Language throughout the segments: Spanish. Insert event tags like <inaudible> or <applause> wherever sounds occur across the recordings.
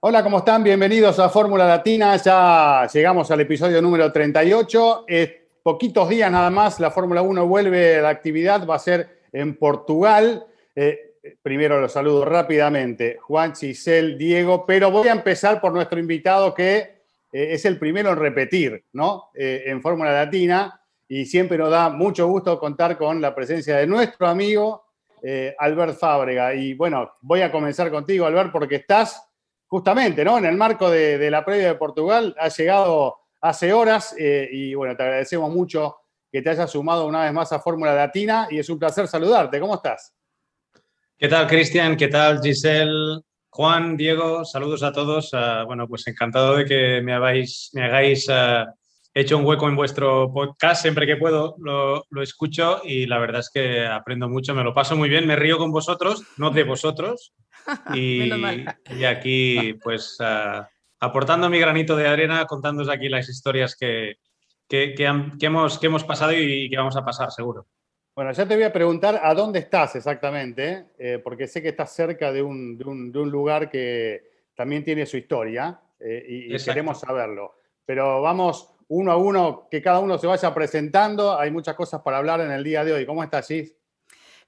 Hola, ¿cómo están? Bienvenidos a Fórmula Latina. Ya llegamos al episodio número 38. Eh, poquitos días nada más, la Fórmula 1 vuelve a la actividad, va a ser en Portugal. Eh, primero los saludo rápidamente, Juan, Giselle, Diego, pero voy a empezar por nuestro invitado que eh, es el primero en repetir, ¿no? Eh, en Fórmula Latina y siempre nos da mucho gusto contar con la presencia de nuestro amigo Albert Fábrega. Y bueno, voy a comenzar contigo, Albert, porque estás justamente, ¿no? En el marco de, la previa de Portugal, has llegado hace horas eh, y bueno, te agradecemos mucho que te hayas sumado una vez más a Fórmula Latina y es un placer saludarte. ¿Cómo estás? ¿Qué tal, Cristian? ¿Qué tal, Giselle? Juan, Diego, saludos a todos. Uh, bueno, pues encantado de que me, habáis, me hagáis uh, hecho un hueco en vuestro podcast. Siempre que puedo lo, lo, escucho y la verdad es que aprendo mucho, me lo paso muy bien, me río con vosotros, no de vosotros. <laughs> Y, y aquí, pues, uh, aportando mi granito de arena, contándoos aquí las historias que, que, que, han, que, hemos, que hemos pasado y que vamos a pasar, seguro. Bueno, ya te voy a preguntar a dónde estás exactamente, eh, porque sé que estás cerca de un, de, un, de un, lugar que también tiene su historia eh, y, y queremos saberlo. Pero vamos uno a uno, que cada uno se vaya presentando. Hay muchas cosas para hablar en el día de hoy. ¿Cómo estás, Gis?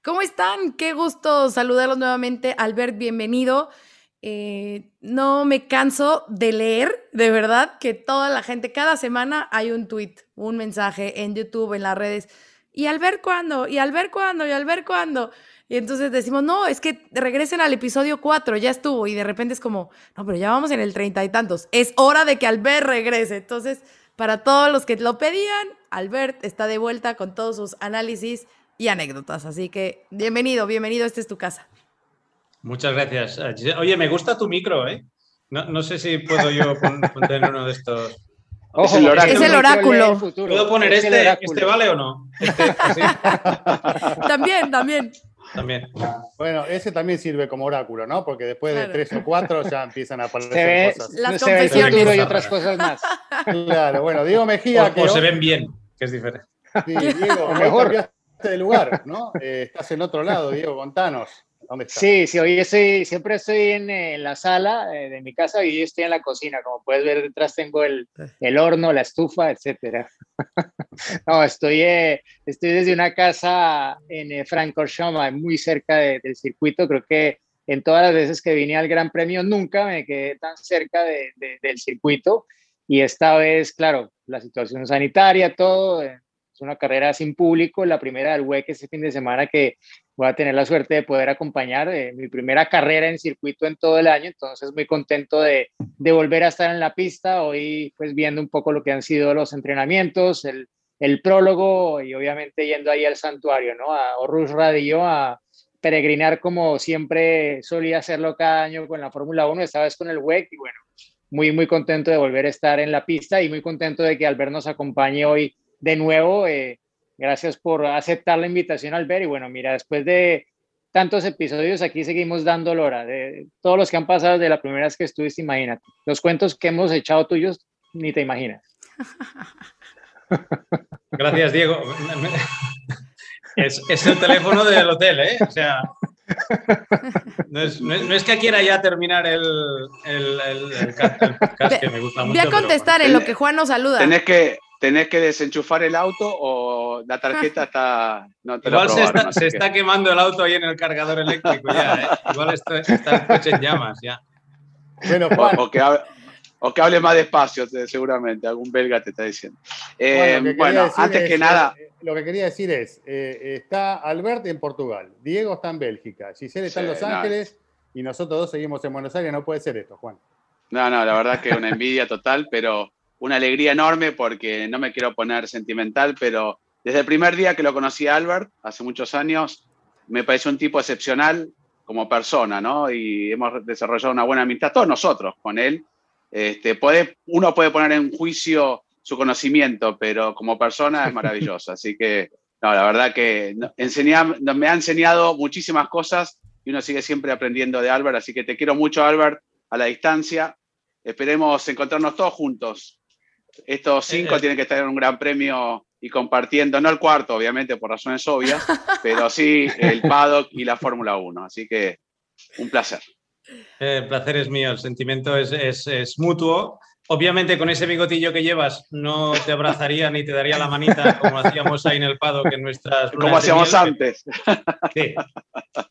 ¿Cómo están? Qué gusto saludarlos nuevamente. Albert, bienvenido. Eh, no me canso de leer, de verdad, que toda la gente, cada semana hay un tweet, un mensaje en YouTube, en las redes y al ver cuándo, y al ver cuándo, y al ver cuándo. Y entonces decimos, no, es que regresen al episodio 4, ya estuvo. Y de repente es como, no, pero ya vamos en el treinta y tantos. Es hora de que Albert regrese. Entonces, para todos los que lo pedían, Albert está de vuelta con todos sus análisis y anécdotas. Así que bienvenido, bienvenido, esta es tu casa. Muchas gracias. Oye, me gusta tu micro, ¿eh? No, no sé si puedo yo poner <laughs> uno de estos. Ojo, es el oráculo. Es el oráculo. ¿Puedo poner este? ¿Este vale o no? Este, <laughs> también, también. También. Bueno, ese también sirve como oráculo, ¿no? Porque después de tres o cuatro ya empiezan a aparecer ve, cosas. Las confesiones. y otras cosas más. Claro, bueno, Diego Mejía. O, que o se ven bien, que es diferente. Sí, Diego, o mejor. Cambiaste de lugar, ¿no? Eh, estás en otro lado, Diego, contanos. ¿Dónde estás? Sí, sí, hoy estoy, siempre estoy en, en la sala eh, de mi casa y hoy estoy en la cocina. Como puedes ver, detrás tengo el, el horno, la estufa, etcétera. <laughs> no, estoy, eh, estoy desde una casa en eh, Francorchamps, muy cerca de, del circuito. Creo que en todas las veces que vine al Gran Premio nunca me quedé tan cerca de, de, del circuito. Y esta vez, claro, la situación sanitaria, todo, eh, una carrera sin público, la primera del WEC este fin de semana que voy a tener la suerte de poder acompañar eh, mi primera carrera en circuito en todo el año, entonces muy contento de, de, volver a estar en la pista, hoy pues viendo un poco lo que han sido los entrenamientos, el, el prólogo y obviamente yendo ahí al santuario, ¿no? A Horus Radio a peregrinar como siempre solía hacerlo cada año con la Fórmula 1, esta vez con el WEC y bueno, muy muy contento de volver a estar en la pista y muy contento de que Albert nos acompañe hoy de nuevo. Eh, Gracias por aceptar la invitación, Albert. Y bueno, mira, después de tantos episodios, aquí seguimos dando lora. De todos los que han pasado de la primera vez que estuviste, imagínate. Los cuentos que hemos echado tuyos, ni te imaginas. <laughs> Gracias, Diego. <laughs> Es, es el teléfono del hotel, ¿eh? O sea, no es, no, es, no es, que quiera ya terminar el, el, el, el podcast, que me gusta mucho. Voy a contestar pero, en lo que Juan nos saluda. Tenés que, tenés que desenchufar el auto o la tarjeta está. No te Igual probaron, se, está, así se que... está, quemando el auto ahí en el cargador eléctrico ya, ¿eh? Igual está, está el coche en llamas ya. Bueno, Juan. O, o, que hable, o, que hable, más despacio, seguramente. Algún belga te está diciendo. Eh, bueno, bueno antes es, que nada. Eh, lo que quería decir es: eh, está Albert en Portugal, Diego está en Bélgica, Giselle está sí, en Los Ángeles no. y nosotros dos seguimos en Buenos Aires. No puede ser esto, Juan. No, no, la verdad que es una envidia total, pero una alegría enorme porque no me quiero poner sentimental, pero desde el primer día que lo conocí a Albert, hace muchos años, me pareció un tipo excepcional como persona, ¿no? Y hemos desarrollado una buena amistad, todos nosotros con él. Este, puede, uno puede poner en juicio su conocimiento, pero como persona es maravilloso. <laughs> Así que, no, la verdad que me ha enseñado muchísimas cosas y uno sigue siempre aprendiendo de Albert. Así que te quiero mucho, Albert, a la distancia. Esperemos encontrarnos todos juntos. Estos cinco tienen que estar en un gran premio y compartiendo, no el cuarto, obviamente, por razones obvias, <laughs> pero sí el paddock y la Fórmula 1. Así que un placer. El placer es mío, el sentimiento es, es, es mutuo Obviamente con ese bigotillo que llevas no te abrazaría ni te daría la manita como hacíamos ahí en el Pado que en nuestras... Como hacíamos antes. Sí.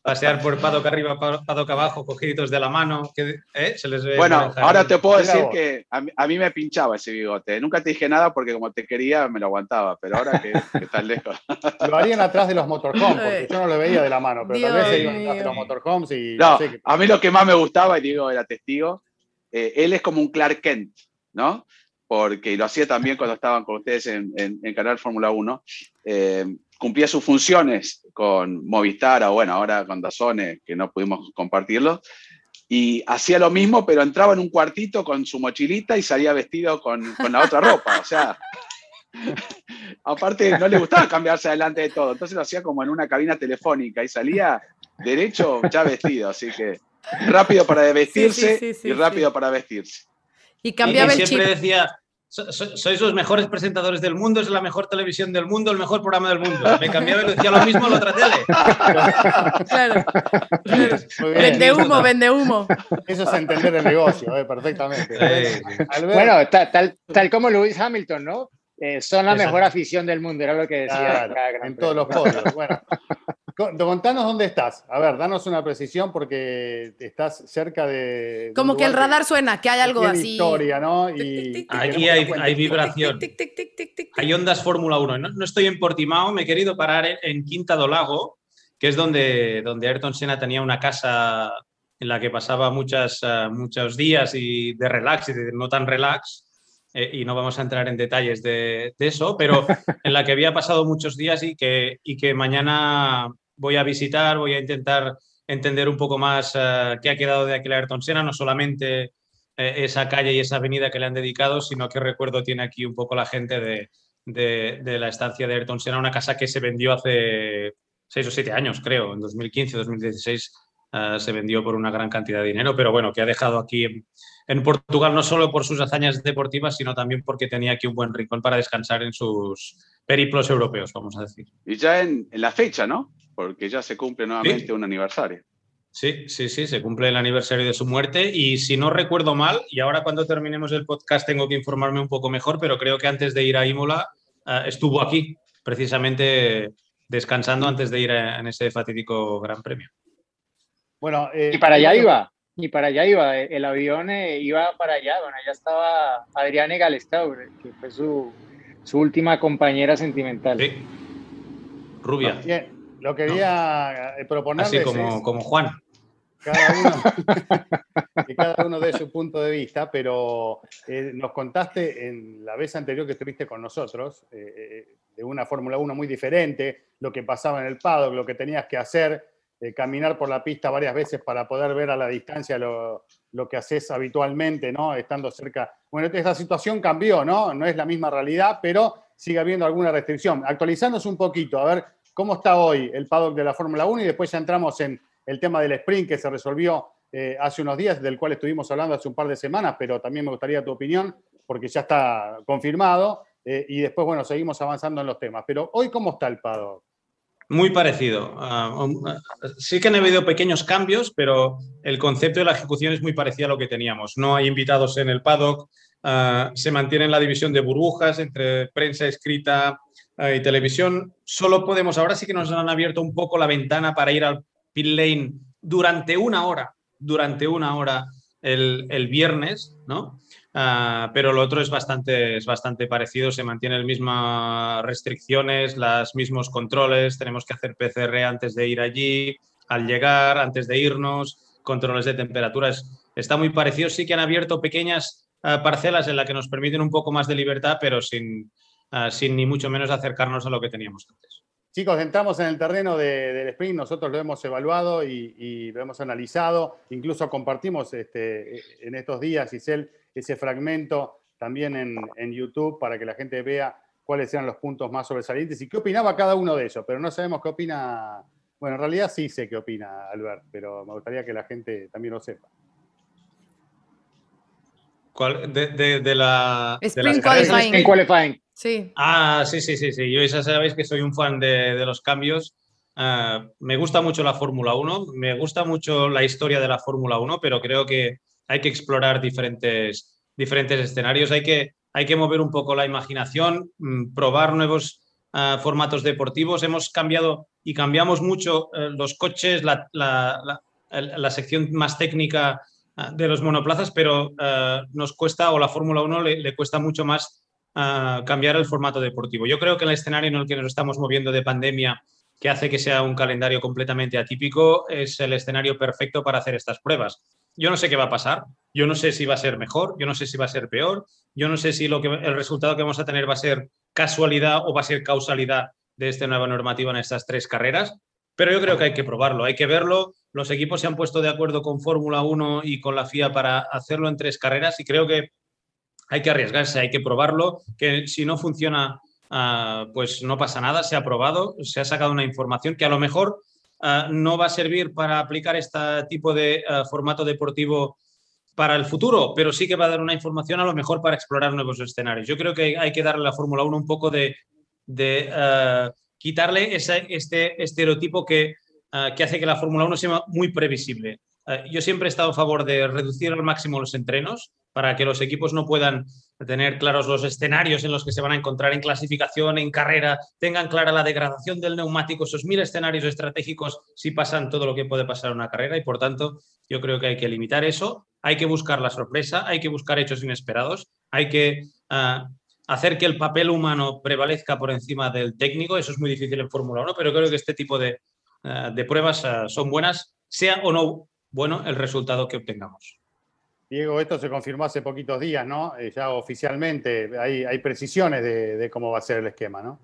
Pasear por Pado que arriba, Pado que abajo, cogiditos de la mano. Que, ¿eh? Se les bueno, ahora te puedo decir que a mí, me pinchaba ese bigote. Nunca te dije nada porque como te quería me lo aguantaba, pero ahora que, estás lejos. <laughs> Lo harían atrás de los motorhomes, porque yo no lo veía de la mano, pero tal vez se iban atrás de los motorhomes y... No, a mí lo que más me gustaba, y digo, era testigo, eh, él es como un Clark Kent. ¿No? Porque lo hacía también cuando estaban con ustedes en, Canal Fórmula 1. Eh, cumplía sus funciones con Movistar, o bueno, ahora con Dazone, que no pudimos compartirlo. Y hacía lo mismo, pero entraba en un cuartito con su mochilita y salía vestido con, la otra ropa. O sea, aparte no le gustaba cambiarse adelante de todo. Entonces lo hacía como en una cabina telefónica y salía derecho ya vestido. Así que rápido para vestirse y rápido para vestirse. Y cambiaba el siempre decía, sois los mejores presentadores del mundo, es la mejor televisión del mundo, el mejor programa del mundo. Me cambiaba y decía lo mismo en la otra tele. Claro. Vende humo, vende humo. Eso es entender el negocio, eh, perfectamente. Bueno, tal, tal, como Lewis Hamilton, ¿no? Eh, son la mejor afición del mundo, era lo que decía. en todos los podios. Bueno, Contanos dónde estás. A ver, danos una precisión porque estás cerca de. Como que el radar suena, que hay algo así. Historia, ¿no? Y, Aquí hay, vibración. Hay ondas Fórmula 1. No, estoy en Portimao, me he querido parar en, Quinta do Lago, que es donde, donde Ayrton Senna tenía una casa en la que pasaba muchas, eh, muchos días y de relax y de no tan relax. Eh, y no vamos a entrar en detalles de, de, eso, pero <laughs> en la que había pasado muchos días y que, y que mañana voy a visitar, voy a intentar entender un poco más eh, qué ha quedado de aquel Ayrton Senna, no solamente eh, esa calle y esa avenida que le han dedicado, sino qué recuerdo tiene aquí un poco la gente de, de, la estancia de Ayrton Senna, una casa que se vendió hace seis o siete años, creo, en 2015, 2016 eh, se vendió por una gran cantidad de dinero, pero bueno, que ha dejado aquí en, Portugal no solo por sus hazañas deportivas, sino también porque tenía aquí un buen rincón para descansar en sus periplos europeos, vamos a decir. Y ya en la fecha, ¿no? Porque ya se cumple nuevamente un aniversario. Sí, sí, sí, se cumple el aniversario de su muerte y si no recuerdo mal, y ahora cuando terminemos el podcast tengo que informarme un poco mejor, pero creo que antes de ir a Imola eh, estuvo aquí, precisamente descansando antes de ir en ese fatídico Gran Premio. Bueno, eh, y para allá iba, y para allá iba, el avión eh, iba para allá, bueno, allá estaba Adriane Galestau, que fue su, última compañera sentimental. Sí. Rubia. Lo quería eh, proponer. Así como, como Juan. Cada uno, <laughs> que cada uno de su punto de vista, pero eh, nos contaste en la vez anterior que estuviste con nosotros eh, de una Fórmula 1 muy diferente, lo que pasaba en el paddock, lo que tenías que hacer, caminar por la pista varias veces para poder ver a la distancia lo, lo, que haces habitualmente, ¿no? Estando cerca. Bueno, esta situación cambió, ¿no? No es la misma realidad, pero sigue habiendo alguna restricción. Actualizándonos un poquito, a ver ¿Cómo está hoy el paddock de la Fórmula 1? Y después ya entramos en el tema del sprint que se resolvió eh, hace unos días, del cual estuvimos hablando hace un par de semanas, pero también me gustaría tu opinión, porque ya está confirmado. Eh, y después, bueno, seguimos avanzando en los temas. Pero hoy, ¿cómo está el paddock? Muy parecido. Ah, um, ah, sí que han habido pequeños cambios, pero el concepto de la ejecución es muy parecido a lo que teníamos. No hay invitados en el paddock, ah, se mantiene la división de burbujas entre prensa escrita, y televisión, solo podemos, ahora sí que nos han abierto un poco la ventana para ir al pit lane durante una hora, durante una hora el, viernes, ¿no? Ah, pero lo otro es bastante, es bastante parecido, se mantienen las mismas restricciones, los mismos controles, tenemos que hacer PCR antes de ir allí, al llegar, antes de irnos, controles de temperaturas. Está muy parecido, sí que han abierto pequeñas ah, parcelas en las que nos permiten un poco más de libertad, pero sin, Ah, sin ni mucho menos acercarnos a lo que teníamos antes. Chicos, entramos en el terreno del sprint, nosotros lo hemos evaluado y, lo hemos analizado, incluso compartimos este, en estos días, Giselle, ese fragmento también en, YouTube para que la gente vea cuáles eran los puntos más sobresalientes y qué opinaba cada uno de ellos, pero no sabemos qué opina, bueno, en realidad sí sé qué opina Albert, pero me gustaría que la gente también lo sepa. ¿Cuál? De, la... Sprint qualifying. qualifying. Sí. Ah, sí, sí, sí, sí. Yo ya sabéis que soy un fan de, los cambios. Ah, me gusta mucho la Fórmula 1, me gusta mucho la historia de la Fórmula 1, pero creo que hay que explorar diferentes, diferentes escenarios, hay que, hay que mover un poco la imaginación, mm, probar nuevos ah, formatos deportivos. Hemos cambiado y cambiamos mucho eh, los coches, la, la, sección más técnica de los monoplazas, pero nos cuesta, o la Fórmula 1 le, le, cuesta mucho más cambiar el formato deportivo. Yo creo que el escenario en el que nos estamos moviendo de pandemia, que hace que sea un calendario completamente atípico, es el escenario perfecto para hacer estas pruebas. Yo no sé qué va a pasar, yo no sé si va a ser mejor, yo no sé si va a ser peor, yo no sé si lo que, el resultado que vamos a tener va a ser casualidad o va a ser causalidad de esta nueva normativa en estas tres carreras, pero yo creo que hay que probarlo, hay que verlo. Los equipos se han puesto de acuerdo con Fórmula 1 y con la FIA para hacerlo en tres carreras y creo que hay que arriesgarse, hay que probarlo, que si no funciona, ah, pues no pasa nada, se ha probado, se ha sacado una información que a lo mejor ah, no va a servir para aplicar este tipo de ah, formato deportivo para el futuro, pero sí que va a dar una información a lo mejor para explorar nuevos escenarios. Yo creo que hay que darle a la Fórmula 1 un poco de, quitarle ese, este estereotipo que, que hace que la Fórmula 1 sea muy previsible. yo siempre he estado a favor de reducir al máximo los entrenos, para que los equipos no puedan tener claros los escenarios en los que se van a encontrar en clasificación, en carrera, tengan clara la degradación del neumático, esos mil escenarios estratégicos si pasan todo lo que puede pasar en una carrera y por tanto yo creo que hay que limitar eso, hay que buscar la sorpresa, hay que buscar hechos inesperados, hay que ah, hacer que el papel humano prevalezca por encima del técnico, eso es muy difícil en Fórmula 1, pero creo que este tipo de, de pruebas ah, son buenas, sea o no bueno el resultado que obtengamos. Diego, esto se confirmó hace poquitos días, ¿no? Eh, ya oficialmente hay, hay precisiones de, cómo va a ser el esquema, ¿no?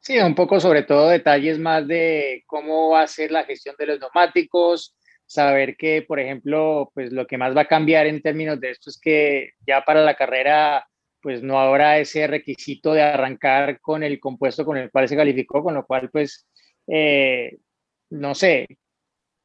Sí, un poco sobre todo detalles más de cómo va a ser la gestión de los neumáticos, saber que, por ejemplo, pues lo que más va a cambiar en términos de esto es que ya para la carrera, pues no habrá ese requisito de arrancar con el compuesto con el cual se calificó, con lo cual, pues, eh, no sé,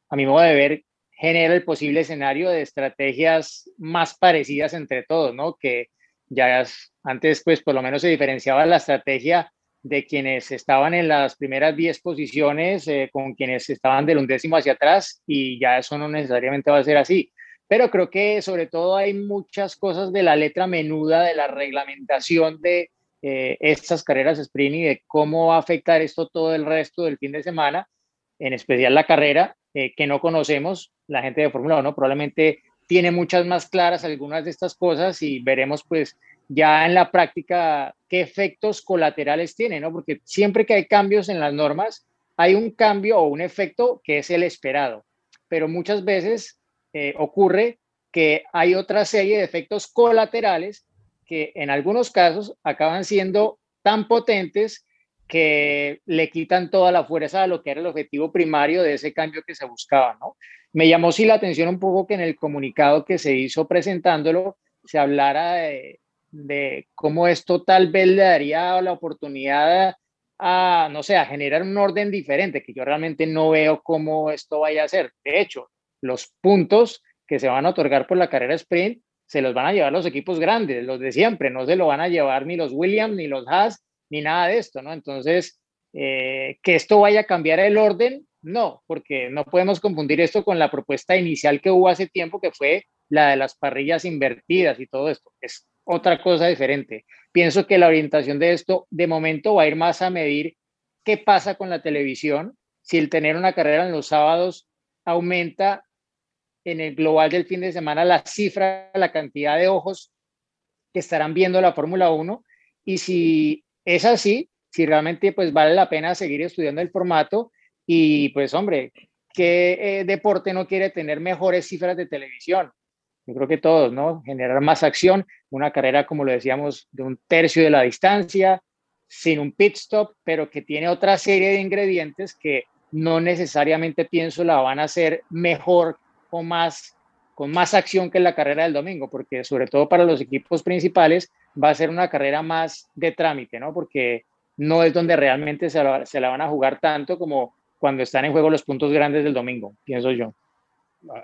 a mi modo de ver, genera el posible escenario de estrategias más parecidas entre todos, ¿no? Que ya antes, pues por lo menos se diferenciaba la estrategia de quienes estaban en las primeras 10 posiciones eh, con quienes estaban del undécimo hacia atrás y ya eso no necesariamente va a ser así. Pero creo que sobre todo hay muchas cosas de la letra menuda de la reglamentación de eh, estas carreras sprint y de cómo va a afectar esto todo el resto del fin de semana, en especial la carrera, eh, que no conocemos, la gente de Fórmula 1 probablemente tiene muchas más claras algunas de estas cosas y veremos pues ya en la práctica qué efectos colaterales tiene, ¿no? Porque siempre que hay cambios en las normas, hay un cambio o un efecto que es el esperado, pero muchas veces eh, ocurre que hay otra serie de efectos colaterales que en algunos casos acaban siendo tan potentes que le quitan toda la fuerza a lo que era el objetivo primario de ese cambio que se buscaba, ¿no? Me llamó sí la atención un poco que en el comunicado que se hizo presentándolo se hablara de, cómo esto tal vez le daría la oportunidad a, no sé, a generar un orden diferente, que yo realmente no veo cómo esto vaya a ser. De hecho, los puntos que se van a otorgar por la carrera sprint se los van a llevar los equipos grandes, los de siempre, no se lo van a llevar ni los Williams, ni los Haas, ni nada de esto, ¿no? Entonces, eh, que esto vaya a cambiar el orden, no, porque no podemos confundir esto con la propuesta inicial que hubo hace tiempo, que fue la de las parrillas invertidas y todo esto. Es otra cosa diferente. Pienso que la orientación de esto, de momento, va a ir más a medir qué pasa con la televisión, si el tener una carrera en los sábados aumenta en el global del fin de semana la cifra, la cantidad de ojos que estarán viendo la Fórmula 1 y si es así, si realmente pues vale la pena seguir estudiando el formato y pues hombre, ¿qué eh, deporte no quiere tener mejores cifras de televisión? Yo creo que todos, ¿no? Generar más acción, una carrera, como lo decíamos, de un tercio de la distancia, sin un pit stop, pero que tiene otra serie de ingredientes que no necesariamente pienso la van a hacer mejor o más con más acción que la carrera del domingo, porque sobre todo para los equipos principales va a ser una carrera más de trámite, ¿no? Porque no es donde realmente se la, se la van a jugar tanto como cuando están en juego los puntos grandes del domingo, pienso yo.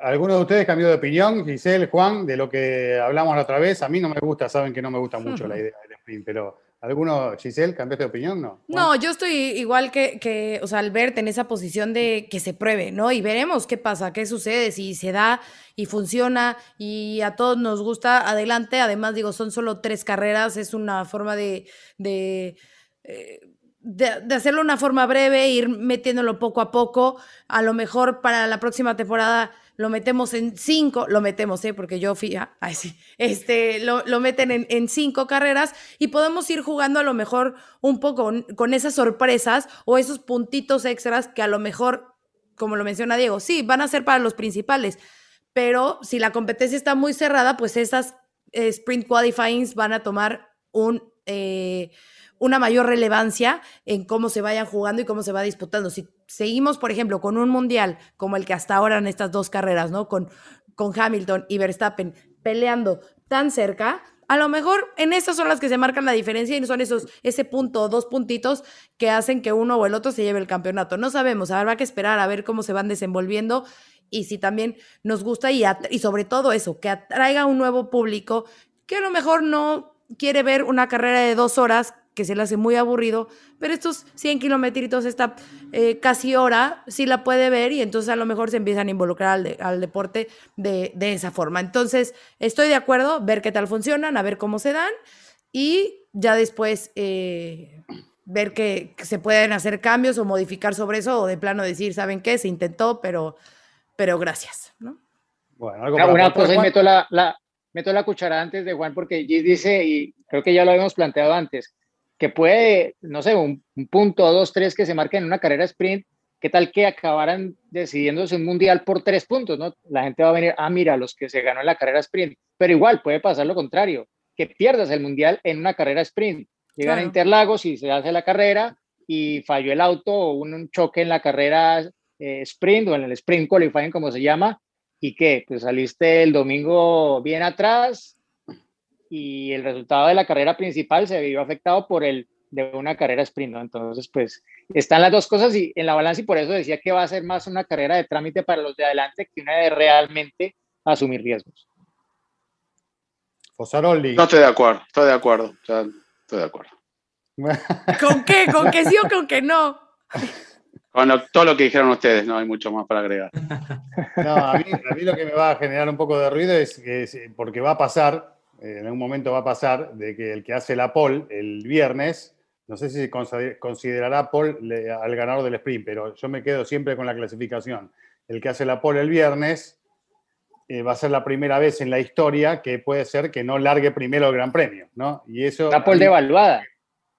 ¿Alguno de ustedes cambió de opinión, Giselle, Juan, de lo que hablamos la otra vez? A mí no me gusta, saben que no me gusta mucho <laughs> la idea del sprint, pero ¿alguno, Giselle, cambiaste de opinión? No, no yo estoy igual que, que, o sea, Albert en esa posición de que se pruebe, ¿no? Y veremos qué pasa, qué sucede, si se da y funciona y a todos nos gusta, adelante. Además, digo, son solo tres carreras, es una forma de... de eh, de, hacerlo de una forma breve, ir metiéndolo poco a poco. A lo mejor para la próxima temporada lo metemos en cinco, lo metemos, ¿eh? porque yo fui, ah, sí, este, lo, lo meten en, cinco carreras y podemos ir jugando a lo mejor un poco con, con esas sorpresas o esos puntitos extras que a lo mejor, como lo menciona Diego, sí, van a ser para los principales, pero si la competencia está muy cerrada, pues esas eh, sprint qualifyings van a tomar un... Eh, una mayor relevancia en cómo se vayan jugando y cómo se va disputando. Si seguimos, por ejemplo, con un mundial como el que hasta ahora en estas dos carreras, ¿no? Con, con Hamilton y Verstappen peleando tan cerca, a lo mejor en esas son las que se marcan la diferencia y son esos, ese punto dos puntitos que hacen que uno o el otro se lleve el campeonato. No sabemos, habrá que esperar a ver cómo se van desenvolviendo y si también nos gusta y, y sobre todo eso, que atraiga un nuevo público que a lo mejor no quiere ver una carrera de dos horas que se le hace muy aburrido, pero estos 100 kilometritos, esta eh, casi hora, sí la puede ver y entonces a lo mejor se empiezan a involucrar al, deporte de, esa forma. Entonces, estoy de acuerdo, ver qué tal funcionan, a ver cómo se dan y ya después eh, ver que, se pueden hacer cambios o modificar sobre eso o de plano decir, ¿saben qué? Se intentó, pero, pero gracias, ¿no? Bueno, algo una, cosa y meto la, la, meto la cuchara antes de Juan porque Gis dice, y creo que ya lo habíamos planteado antes, que puede, no sé, un, punto, dos, tres que se marquen en una carrera sprint, ¿qué tal que acabaran decidiéndose un mundial por tres puntos? ¿no? La gente va a venir, ah, mira, los que se ganó en la carrera sprint, pero igual puede pasar lo contrario, que pierdas el mundial en una carrera sprint. Llegan a Interlagos y se hace la carrera y falló el auto o un, choque en la carrera eh, sprint o en el sprint qualifying, como se llama, y que pues saliste el domingo bien atrás, y el resultado de la carrera principal se vio afectado por el de una carrera sprint, Entonces, pues están las dos cosas y en la balanza y por eso decía que va a ser más una carrera de trámite para los de adelante que una de realmente asumir riesgos. Fosaroli. No estoy de acuerdo, estoy de acuerdo, estoy de acuerdo. <laughs> ¿Con qué? ¿Con qué sí o con qué no? Con todo lo que dijeron ustedes, no hay mucho más para agregar. No, a mí, a mí lo que me va a generar un poco de ruido es que, porque va a pasar, en algún momento va a pasar de que el que hace la pole el viernes, no sé si se considerará pole al ganador del sprint, pero yo me quedo siempre con la clasificación. El que hace la pole el viernes eh, va a ser la primera vez en la historia que puede ser que no largue primero el Gran Premio, ¿no? Y eso... La pole devaluada.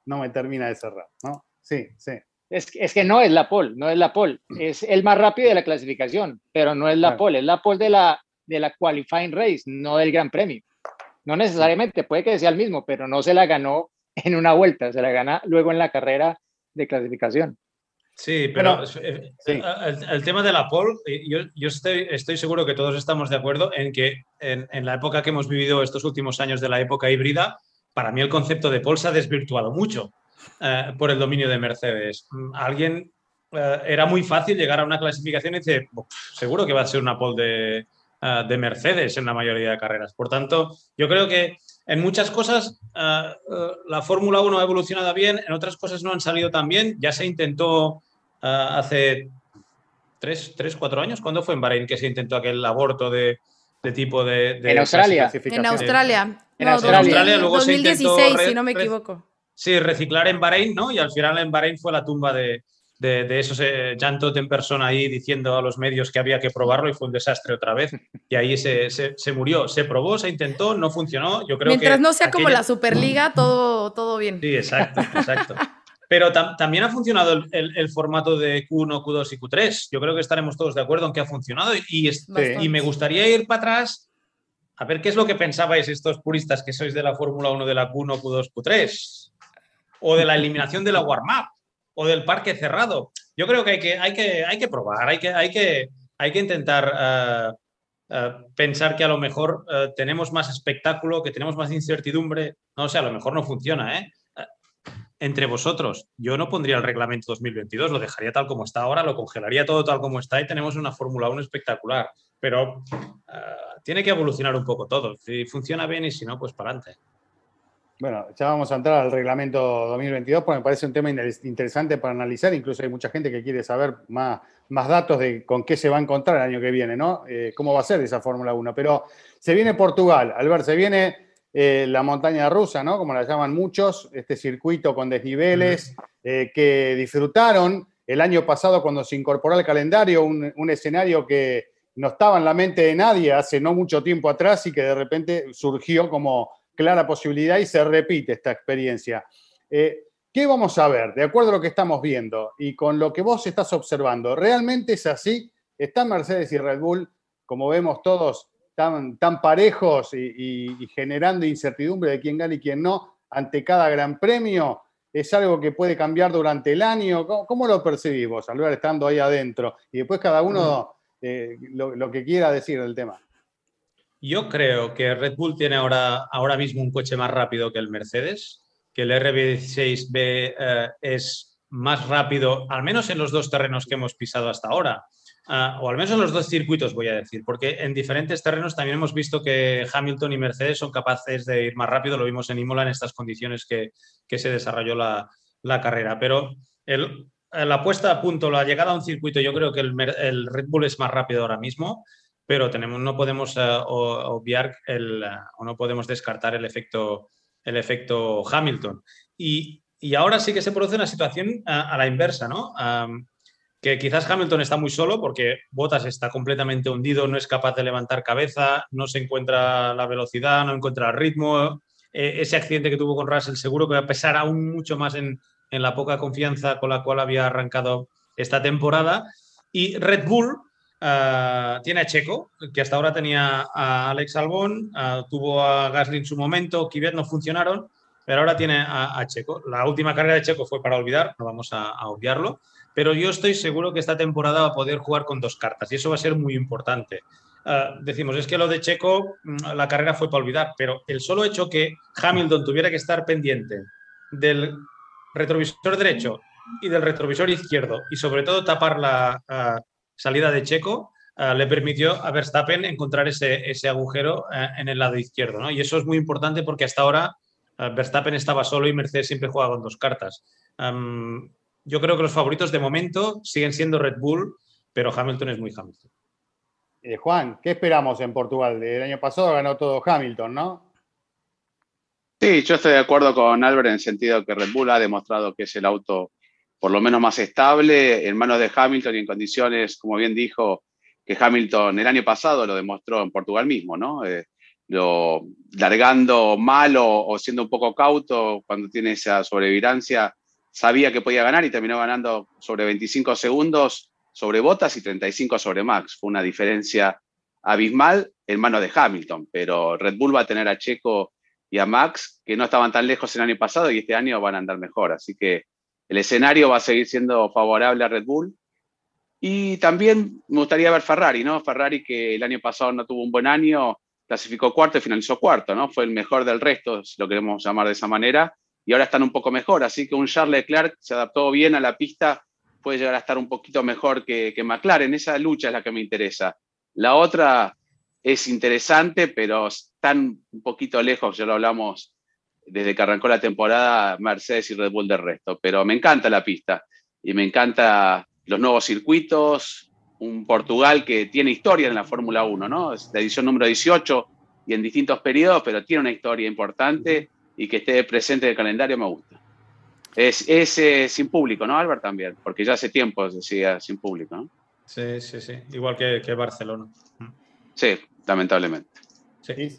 No me termina de cerrar, ¿no? Sí, sí. Es, es, que no es la pole, no es la pole. Es el más rápido de la clasificación, pero no es la pole, es la pole de la, de la qualifying race, no del Gran Premio. No necesariamente, puede que sea el mismo, pero no se la ganó en una vuelta, se la gana luego en la carrera de clasificación. Sí, pero eh, eh, El, tema de la pole, eh, yo, yo estoy, estoy, seguro que todos estamos de acuerdo en que en, en, la época que hemos vivido estos últimos años de la época híbrida, para mí el concepto de pole se ha desvirtuado mucho por el dominio de Mercedes. Mm, alguien, era muy fácil llegar a una clasificación y decir, seguro que va a ser una pole de, eh, de Mercedes en la mayoría de carreras. Por tanto, yo creo que en muchas cosas eh, eh, la Fórmula 1 ha evolucionado bien, en otras cosas no han salido tan bien. Ya se intentó hace tres, tres, cuatro años, ¿cuándo fue en Bahrein que se intentó aquel aborto de, tipo de, En Australia. En Australia. En Australia. luego 2016, si no me equivoco. Sí, reciclar en Bahrein, ¿no? Y al final en Bahrein fue la tumba de, de, esos eh, Jan en persona ahí diciendo a los medios que había que probarlo y fue un desastre otra vez. Y ahí se, se, murió. Se probó, se intentó, no funcionó. Yo creo Mientras no sea como la Superliga, todo, todo bien. Sí, exacto, exacto. Pero también ha funcionado el, formato de Q1, Q2 y Q3. Yo creo que estaremos todos de acuerdo en que ha funcionado y, y me gustaría ir para atrás a ver qué es lo que pensabais estos puristas que sois de la Fórmula 1 de la Q1, Q2, Q3. o de la eliminación de la warm-up o del parque cerrado. Yo creo que hay que, hay que, hay que probar, hay que, hay que, hay que intentar eh, eh, pensar que a lo mejor eh, tenemos más espectáculo, que tenemos más incertidumbre. No sé, a lo mejor no funciona, ¿eh? Entre vosotros, yo no pondría el reglamento 2022, lo dejaría tal como está ahora, lo congelaría todo tal como está y tenemos una Fórmula 1 espectacular. Pero tiene que evolucionar un poco todo. Si funciona bien y si no, pues para adelante. Bueno, ya vamos a entrar al reglamento 2022 porque me parece un tema interesante para analizar. Incluso hay mucha gente que quiere saber más, más datos de con qué se va a encontrar el año que viene, ¿no? Eh, ¿Cómo va a ser esa Fórmula 1? Pero se viene Portugal, Albert, se viene eh, la montaña rusa, ¿no? Como la llaman muchos, este circuito con desniveles eh, que disfrutaron el año pasado cuando se incorporó al calendario, un, un escenario que no estaba en la mente de nadie hace no mucho tiempo atrás y que de repente surgió como clara posibilidad y se repite esta experiencia. Eh, ¿Qué vamos a ver de acuerdo a lo que estamos viendo y con lo que vos estás observando? ¿Realmente es así? ¿Están Mercedes y Red Bull, como vemos todos, tan, tan parejos y, generando incertidumbre de quién gana y quién no ante cada gran premio? ¿Es algo que puede cambiar durante el año? ¿Cómo, lo percibís vos, al ver estando ahí adentro? Y después cada uno eh, lo, lo que quiera decir del tema. Yo creo que Red Bull tiene ahora, ahora mismo un coche más rápido que el Mercedes, que el RB16B eh, es más rápido, al menos en los dos terrenos que hemos pisado hasta ahora, ah, o al menos en los dos circuitos, voy a decir, porque en diferentes terrenos también hemos visto que Hamilton y Mercedes son capaces de ir más rápido, lo vimos en Imola en estas condiciones que, se desarrolló la, carrera, pero la puesta a punto, la llegada a un circuito, yo creo que el, el Red Bull es más rápido ahora mismo pero tenemos, no podemos eh, obviar el, eh, o no podemos descartar el efecto, el efecto Hamilton. Y, ahora sí que se produce una situación a, la inversa, ¿no? que quizás Hamilton está muy solo porque Bottas está completamente hundido, no es capaz de levantar cabeza, no se encuentra la velocidad, no encuentra el ritmo. E, ese accidente que tuvo con Russell seguro que va a pesar aún mucho más en, en la poca confianza con la cual había arrancado esta temporada. Y Red Bull, Ah, tiene a Checo, que hasta ahora tenía a Alex Albón, ah, tuvo a Gasly en su momento, Kvyat no funcionaron, pero ahora tiene a, Checo. La última carrera de Checo fue para olvidar, no vamos a, obviarlo, pero yo estoy seguro que esta temporada va a poder jugar con dos cartas y eso va a ser muy importante. Ah, decimos, es que lo de Checo, mm, la carrera fue para olvidar, pero el solo hecho que Hamilton tuviera que estar pendiente del retrovisor derecho y del retrovisor izquierdo y sobre todo tapar la, salida de Checo eh, le permitió a Verstappen encontrar ese, ese agujero eh, en el lado izquierdo. ¿no? Y eso es muy importante porque hasta ahora eh, Verstappen estaba solo y Mercedes siempre juega con dos cartas. yo creo que los favoritos de momento siguen siendo Red Bull, pero Hamilton es muy Hamilton. Juan, ¿qué esperamos en Portugal? El año pasado ganó todo Hamilton, ¿no? Sí, yo estoy de acuerdo con Albert en el sentido que Red Bull ha demostrado que es el auto por lo menos más estable, en manos de Hamilton y en condiciones, como bien dijo, que Hamilton el año pasado lo demostró en Portugal mismo, ¿no? Eh, lo, largando mal o, siendo un poco cauto cuando tiene esa sobrevirancia, sabía que podía ganar y terminó ganando sobre 25 segundos sobre Bottas y 35 sobre Max. Fue una diferencia abismal en manos de Hamilton, pero Red Bull va a tener a Checo y a Max que no estaban tan lejos el año pasado y este año van a andar mejor. Así que el escenario va a seguir siendo favorable a Red Bull. Y también me gustaría ver Ferrari, ¿no? Ferrari que el año pasado no tuvo un buen año, clasificó cuarto y finalizó cuarto, ¿no? Fue el mejor del resto, si lo queremos llamar de esa manera, y ahora están un poco mejor. Así que un Charles Leclerc se adaptó bien a la pista, puede llegar a estar un poquito mejor que, que McLaren. Esa lucha es la que me interesa. La otra es interesante, pero están un poquito lejos, ya lo hablamos desde que arrancó la temporada Mercedes y Red Bull del resto. Pero me encanta la pista y me encanta los nuevos circuitos, un Portugal que tiene historia en la Fórmula 1, ¿no? Es la edición número 18 y en distintos periodos, pero tiene una historia importante y que esté presente en el calendario me gusta. Es, es eh, sin público, ¿no, Albert? También, porque ya hace tiempo decía sin público, ¿no? Sí, sí, sí. Igual que, que Barcelona. Sí, lamentablemente. Sí.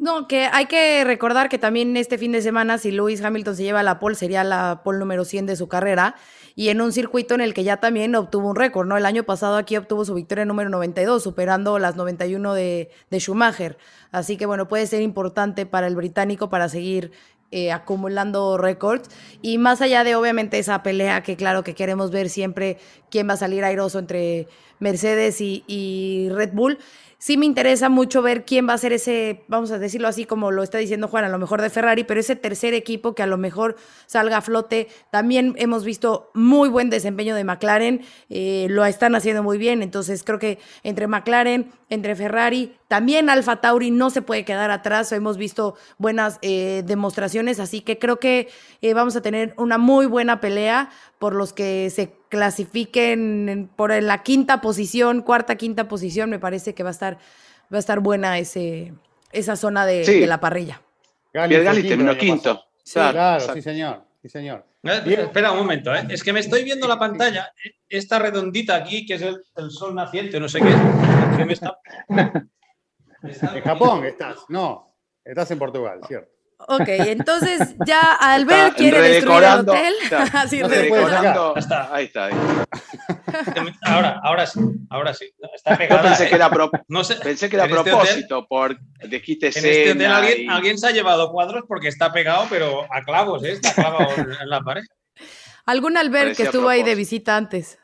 No, que hay que recordar que también este fin de semana, si Lewis Hamilton se lleva la pole, sería la pole número 100 de su carrera, y en un circuito en el que ya también obtuvo un récord, ¿no? El año pasado aquí obtuvo su victoria número 92, superando las 91 de, de Schumacher. Así que, bueno, puede ser importante para el británico para seguir eh, acumulando récords. Y más allá de obviamente esa pelea que claro que queremos ver siempre quién va a salir airoso entre Mercedes y, y Red Bull, sí me interesa mucho ver quién va a ser ese, vamos a decirlo así como lo está diciendo Juan, a lo mejor de Ferrari, pero ese tercer equipo que a lo mejor salga a flote. También hemos visto muy buen desempeño de McLaren, eh, lo están haciendo muy bien, entonces creo que entre McLaren, entre Ferrari, también Alfa Tauri no se puede quedar atrás, hemos visto buenas eh, demostraciones, así que creo que eh, vamos a tener una muy buena pelea por los que se clasifiquen por la quinta posición, cuarta, quinta posición, me parece que va a estar, va a estar buena ese, esa zona de, la parrilla. Gali, terminó quinto. claro, sí señor, sí señor. Eh, espera un momento, ¿eh? es que me estoy viendo la pantalla, esta redondita aquí, que es el, sol naciente, no sé qué es. <laughs> en Japón estás, no, estás en Portugal, cierto. Ok, entonces ya <laughs> Albert quiere destruir el hotel. <laughs> Así redecorando. Ahí está, ahí Ahora, ahora sí, ahora sí. Está pegada, pensé, que era no sé, pensé que era a este propósito, por dijiste En este hotel alguien, alguien, se ha llevado cuadros porque está pegado, pero a clavos, ¿eh? está clavado en la <laughs> pared. ¿Algún Albert que estuvo ahí de visita antes?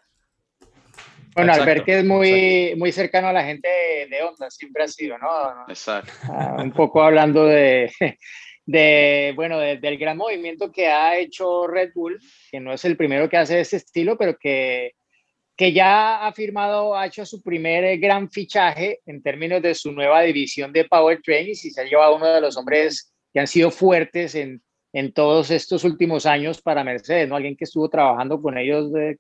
Bueno, Albert que es muy, muy cercano a la gente de Onda, siempre ha sido, ¿no? Exacto. Ah, un poco hablando de, de, bueno, del gran movimiento que ha hecho Red Bull, que no es el primero que hace este estilo, pero que, que ya ha firmado, ha hecho su primer gran fichaje en términos de su nueva división de Powertrains y se ha llevado uno de los hombres que han sido fuertes en, en todos estos últimos años para Mercedes, ¿no? Alguien que estuvo trabajando con ellos de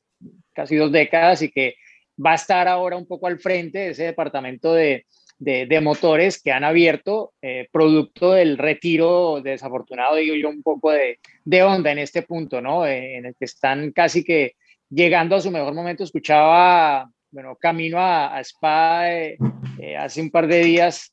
casi dos décadas y que va a estar ahora un poco al frente de ese departamento de, de, motores que han abierto, eh, producto del retiro desafortunado, digo yo, un poco de, de onda en este punto, ¿no? Eh, en el que están casi que llegando a su mejor momento. Escuchaba, bueno, camino a, Spa eh, hace un par de días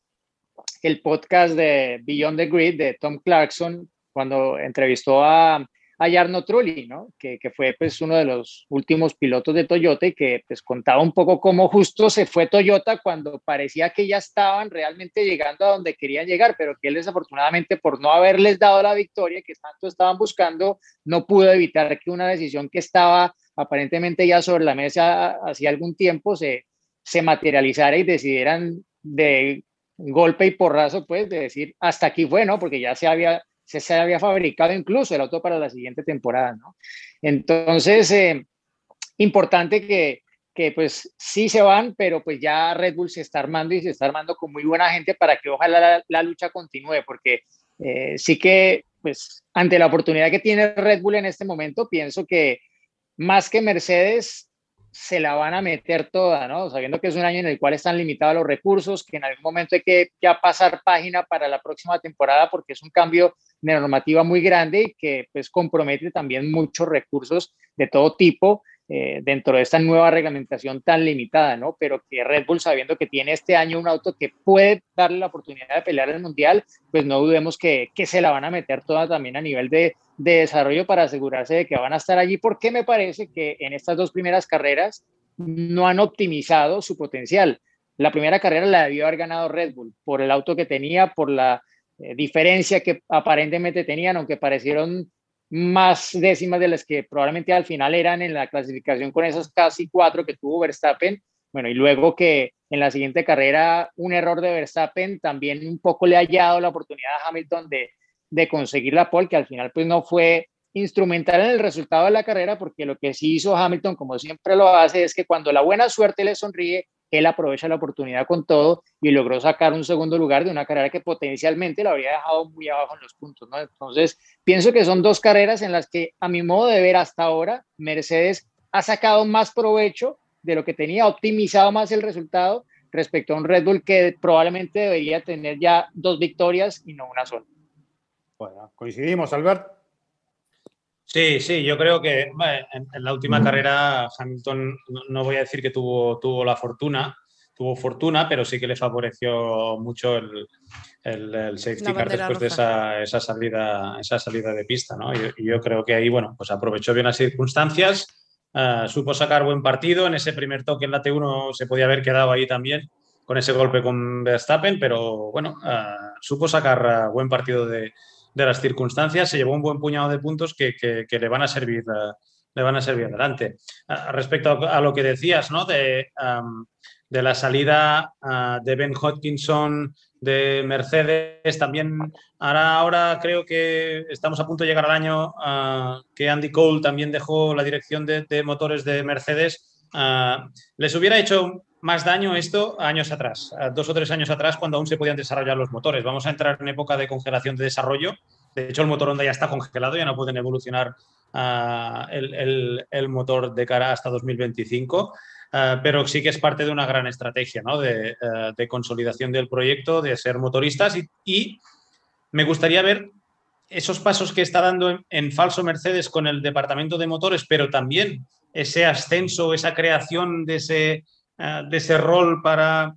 el podcast de Beyond the Grid de Tom Clarkson, cuando entrevistó a, a Jarno Trulli, ¿no? que, que, fue pues, uno de los últimos pilotos de Toyota y que pues, contaba un poco cómo justo se fue Toyota cuando parecía que ya estaban realmente llegando a donde querían llegar, pero que él desafortunadamente por no haberles dado la victoria que tanto estaban buscando, no pudo evitar que una decisión que estaba aparentemente ya sobre la mesa hacía algún tiempo se, se materializara y decidieran de golpe y porrazo, pues, de decir, hasta aquí fue, ¿no? Porque ya se había se, había fabricado incluso el auto para la siguiente temporada, ¿no? Entonces, eh, importante que, que pues sí se van, pero pues ya Red Bull se está armando y se está armando con muy buena gente para que ojalá la, lucha continúe, porque eh, sí que pues ante la oportunidad que tiene Red Bull en este momento, pienso que más que Mercedes se la van a meter toda, ¿no? Sabiendo que es un año en el cual están limitados los recursos, que en algún momento hay que ya pasar página para la próxima temporada porque es un cambio de normativa muy grande y que pues compromete también muchos recursos de todo tipo eh, dentro de esta nueva reglamentación tan limitada, ¿no? Pero que Red Bull, sabiendo que tiene este año un auto que puede darle la oportunidad de pelear el Mundial, pues no dudemos que, que se la van a meter toda también a nivel de, de desarrollo para asegurarse de que van a estar allí, porque me parece que en estas dos primeras carreras no han optimizado su potencial. La primera carrera la debió haber ganado Red Bull por el auto que tenía, por la eh, diferencia que aparentemente tenían, aunque parecieron más décimas de las que probablemente al final eran en la clasificación con esas casi cuatro que tuvo Verstappen. Bueno, y luego que en la siguiente carrera un error de Verstappen también un poco le ha dado la oportunidad a Hamilton de, de conseguir la pole, que al final pues no fue instrumental en el resultado de la carrera, porque lo que sí hizo Hamilton, como siempre lo hace, es que cuando la buena suerte le sonríe, él aprovecha la oportunidad con todo y logró sacar un segundo lugar de una carrera que potencialmente lo habría dejado muy abajo en los puntos. Entonces, pienso que son dos carreras en las que, a mi modo de ver hasta ahora, Mercedes ha sacado más provecho de lo que tenía, optimizado más el resultado respecto a un Red Bull que probablemente debería tener ya dos victorias y no una sola. Bueno, coincidimos, Albert. Sí, sí, yo creo que en, la última carrera Hamilton, no, voy a decir que tuvo, tuvo la fortuna, tuvo fortuna, pero sí que le favoreció mucho el, el, safety car después de esa, esa, salida, esa salida de pista. ¿no? Y, yo creo que ahí, bueno, pues aprovechó bien las circunstancias, eh, supo sacar buen partido. En ese primer toque en la T1 se podía haber quedado ahí también con ese golpe con Verstappen, pero bueno, eh, supo sacar eh, buen partido de, de las circunstancias, se llevó un buen puñado de puntos que, le van a servir. le van a servir adelante. respecto a, lo que decías, ¿no? De, de la salida de Ben Hodgkinson de Mercedes. También ahora, ahora creo que estamos a punto de llegar al año que Andy Cole también dejó la dirección de, motores de Mercedes. Les hubiera hecho más daño esto años atrás, dos o tres años atrás, cuando aún se podían desarrollar los motores. Vamos a entrar en época de congelación de desarrollo. De hecho, el motor Honda ya está congelado, ya no pueden evolucionar el, el, motor de cara hasta 2025. Eh, pero sí que es parte de una gran estrategia ¿no? de, consolidación del proyecto, de ser motoristas y, me gustaría ver esos pasos que está dando en, falso Mercedes con el departamento de motores, pero también ese ascenso, esa creación de ese, eh, de ese rol para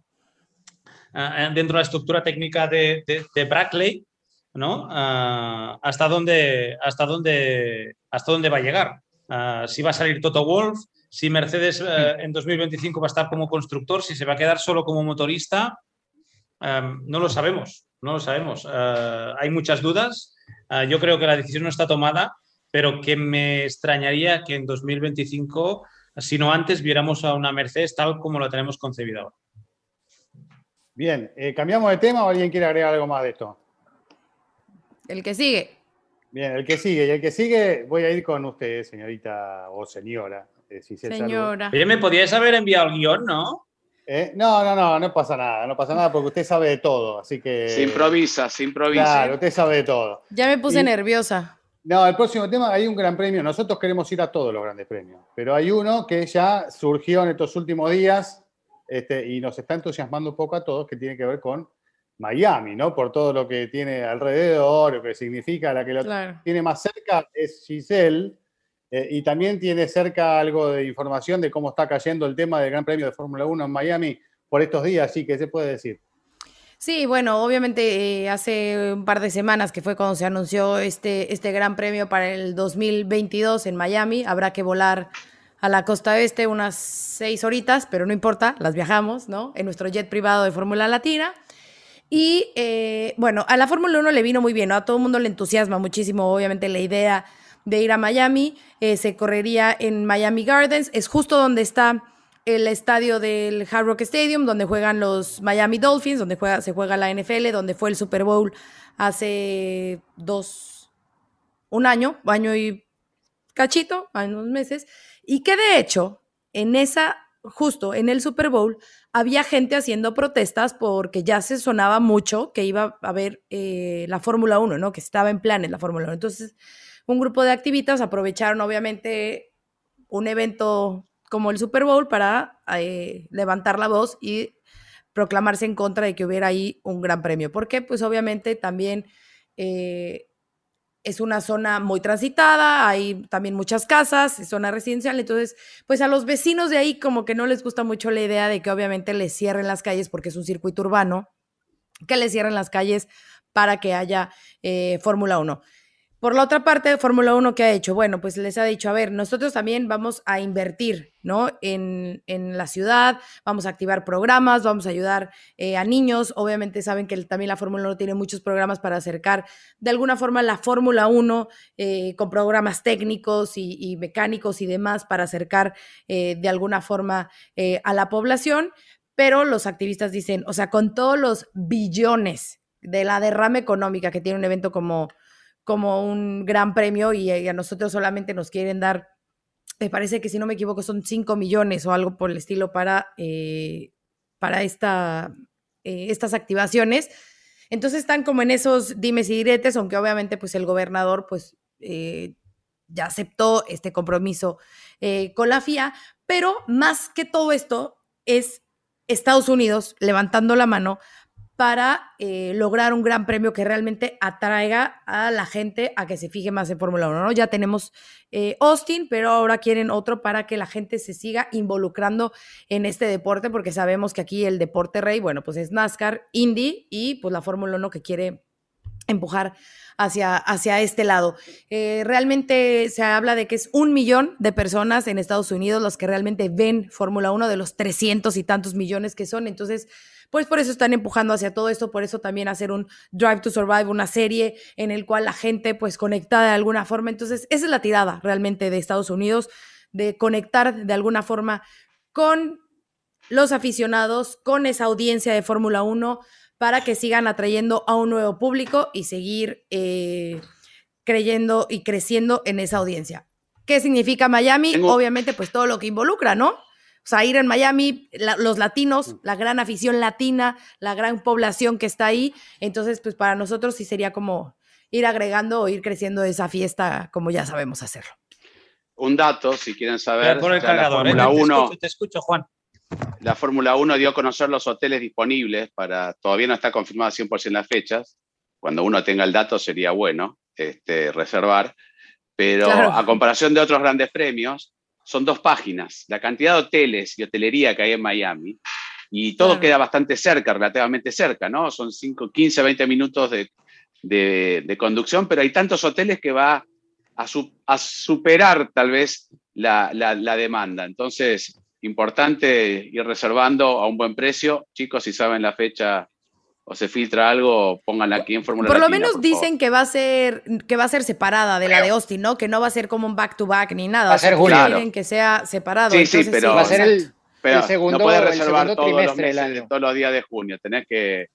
dentro de la estructura técnica de, de, Brackley, ¿no? hasta, dónde, hasta, dónde, hasta dónde va a llegar. si va a salir Toto Wolf, si Mercedes eh, en 2025 va a estar como constructor, si se va a quedar solo como motorista, no lo sabemos, no lo sabemos. Eh, hay muchas dudas. Eh, yo creo que la decisión no está tomada, pero que me extrañaría que en 2025, si no antes, viéramos a una Mercedes tal como la tenemos concebida ahora. Bien, ¿cambiamos de tema o alguien quiere agregar algo más de esto? El que sigue. Bien, el que sigue. Y el que sigue, voy a ir con usted, señorita o señora. Eh, Señora. Oye, me podíais haber enviado el guion, ¿no? Eh, no, no, no, no pasa nada, no pasa nada porque usted sabe de todo, así que... Se improvisa, se improvisa. Claro, usted sabe de todo. Ya me puse nerviosa. No, el próximo tema, hay un gran premio, nosotros queremos ir a todos los grandes premios, pero hay uno que ya surgió en estos últimos días este, y nos está entusiasmando un poco a todos, que tiene que ver con Miami, ¿no? Por todo lo que tiene alrededor, lo que significa, la que lo tiene más cerca es Giselle, eh, y también tiene cerca algo de información de cómo está cayendo el tema del Gran Premio de Fórmula 1 en Miami por estos días, ¿sí? ¿Qué se puede decir? Sí, bueno, obviamente eh, hace un par de semanas que fue cuando se anunció este, este Gran Premio para el 2022 en Miami, habrá que volar a la costa oeste unas seis horitas, pero no importa, las viajamos, ¿no? En nuestro jet privado de Fórmula Latina. Y eh, bueno, a la Fórmula 1 le vino muy bien, ¿no? A todo el mundo le entusiasma muchísimo, obviamente, la idea de ir a Miami. Eh, se correría en Miami Gardens. Es justo donde está el estadio del Hard Rock Stadium, donde juegan los Miami Dolphins, donde juega, se juega la NFL, donde fue el Super Bowl hace dos, un año, año y cachito, unos meses. Y que de hecho, en esa, justo en el Super Bowl, había gente haciendo protestas porque ya se sonaba mucho que iba a haber eh, la Fórmula 1, ¿no? Que estaba en planes la Fórmula 1. Entonces, un grupo de activistas aprovecharon obviamente un evento como el Super Bowl para eh, levantar la voz y proclamarse en contra de que hubiera ahí un gran premio. Porque pues obviamente también eh, es una zona muy transitada, hay también muchas casas, es zona residencial, entonces pues a los vecinos de ahí como que no les gusta mucho la idea de que obviamente les cierren las calles porque es un circuito urbano, que les cierren las calles para que haya eh, Fórmula 1. Por la otra parte, Fórmula 1, ¿qué ha hecho? Bueno, pues les ha dicho, a ver, nosotros también vamos a invertir, ¿no? En, la ciudad, vamos a activar programas, vamos a ayudar eh, a niños. Obviamente saben que también la Fórmula 1 tiene muchos programas para acercar de alguna forma la Fórmula 1 eh, con programas técnicos y, mecánicos y demás para acercar eh, de alguna forma a la población. Pero los activistas dicen, o sea, con todos los billones de la derrama económica que tiene un evento como como un gran premio y, a nosotros solamente nos quieren dar, me parece que si no me equivoco son 5 millones o algo por el estilo para, eh, para eh, estas activaciones. Entonces están como en esos dimes y diretes, aunque obviamente pues el gobernador pues eh, ya aceptó este compromiso con la FIA, pero más que todo esto es Estados Unidos levantando la mano para eh, lograr un gran premio que realmente atraiga a la gente a que se fije más en Fórmula 1. ¿no? Ya tenemos eh, Austin, pero ahora quieren otro para que la gente se siga involucrando en este deporte, porque sabemos que aquí el deporte rey, bueno, pues es NASCAR, Indy y pues la Fórmula 1 que quiere empujar hacia, hacia este lado. Eh, realmente se habla de que es un millón de personas en Estados Unidos los que realmente ven Fórmula 1 de los 300 y tantos millones que son. Entonces, pues por eso están empujando hacia todo esto, por eso también hacer un Drive to Survive, una serie en el cual la gente pues conecta de alguna forma. Entonces, esa es la tirada realmente de Estados Unidos, de conectar de alguna forma con los aficionados, con esa audiencia de Fórmula 1 para que sigan atrayendo a un nuevo público y seguir eh, creyendo y creciendo en esa audiencia. ¿Qué significa Miami? Obviamente, pues todo lo que involucra, ¿no? O sea, ir en Miami, los latinos, mm. la gran afición latina, la gran población que está ahí. Entonces, pues para nosotros sí sería como ir agregando o ir creciendo esa fiesta como ya sabemos hacerlo. Un dato, si quieren saber. Por el cargador, ¿eh? te escucho, Juan. La Fórmula 1 dio a conocer los hoteles disponibles para, todavía no está confirmada 100% las fechas, cuando uno tenga el dato sería bueno este, reservar, pero a comparación de otros grandes premios, son dos páginas, la cantidad de hoteles y hotelería que hay en Miami, y todo queda bastante cerca, relativamente cerca, ¿no? Son 5, 15, 20 minutos de, de, conducción, pero hay tantos hoteles que va a, a superar tal vez la, la, la demanda. Entonces, importante ir reservando a un buen precio. Chicos, si saben la fecha o se filtra algo, pónganla aquí en Fórmula Por lo menos dicen que va a ser que va a ser separada de la de Austin, ¿no? Que no va a ser como un back to back ni nada. Va a ser Quieren que sea separado. Sí, sí, pero va a ser el, segundo, no puedes reservar todos los, meses, todos los días de junio. Tenés que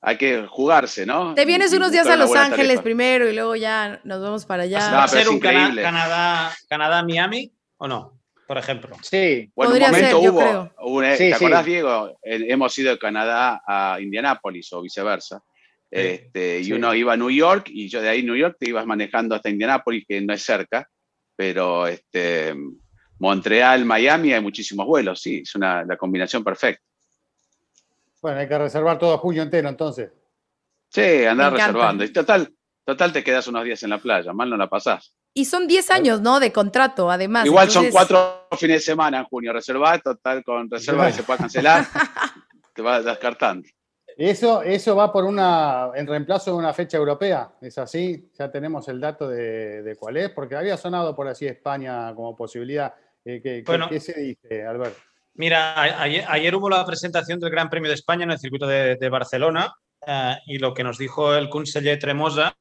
hay que jugarse, ¿no? Te vienes unos días a Los Ángeles primero y luego ya nos vamos para allá. ¿Va a ser un Canadá, Canadá, Miami o no? Por ejemplo. Sí, bueno, un momento hubo, ¿te acordás, Diego? hemos ido de Canadá a Indianápolis o viceversa. Este, y uno iba a New York y yo de ahí New York te ibas manejando hasta Indianápolis, que no es cerca, pero este, Montreal, Miami hay muchísimos vuelos, sí, es una, la combinación perfecta. Bueno, hay que reservar todo junio entero entonces. Sí, andar reservando. Y total, total te quedas unos días en la playa, mal no la pasás. Y son 10 años, ¿no? De contrato, además. Igual son cuatro fines de semana en junio. Reservar, total, con reserva y se puede cancelar. <laughs> te vas descartando. Eso, eso va por una, en reemplazo de una fecha europea, ¿es así? Ya tenemos el dato de, cuál es, porque había sonado por así España como posibilidad. Eh, ¿qué, se dice, Albert? Mira, ayer, hubo la presentación del Gran Premio de España en el circuito de, Barcelona eh, y lo que nos dijo el conseller Tremosa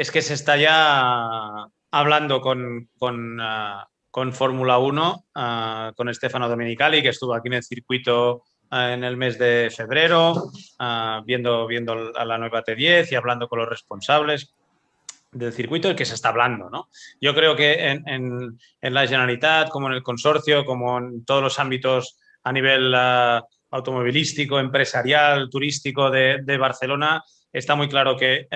es que se está ya hablando con, con, ah, Fórmula 1, ah, con Stefano Domenicali, que estuvo aquí en el circuito ah, en el mes de febrero, viendo, viendo a la nueva T10 y hablando con los responsables del circuito del que se está hablando. ¿no? Yo creo que en, en, la Generalitat, como en el consorcio, como en todos los ámbitos a nivel automovilístico, empresarial, turístico de, de, Barcelona, está muy claro que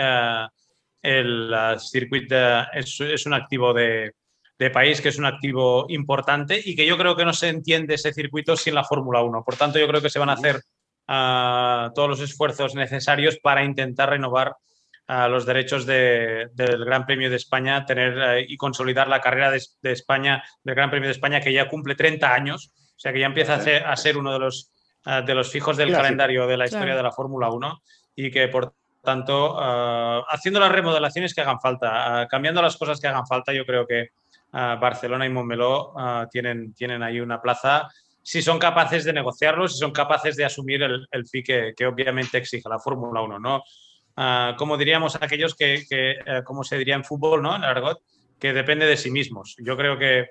el circuito es, un activo de, país, que es un activo importante y que yo creo que no se entiende ese circuito sin la Fórmula 1. Por tanto, yo creo que se van a hacer ah, todos los esfuerzos necesarios para intentar renovar ah, los derechos del Gran Premio de España, tener eh, y consolidar la carrera de, España, del Gran Premio de España, que ya cumple 30 años, o sea que ya empieza a ser, uno de los, ah, de los fijos del calendario de la historia de la Fórmula 1 y que por tanto, eh, haciendo las remodelaciones que hagan falta, eh, cambiando las cosas que hagan falta, yo creo que eh, Barcelona y Montmeló tienen, tienen ahí una plaza si son capaces de negociarlo, si son capaces de asumir el, el que, obviamente exige la Fórmula 1, ¿no? como diríamos aquellos que, como se diría en fútbol, ¿no? En argot, que depende de sí mismos. Yo creo que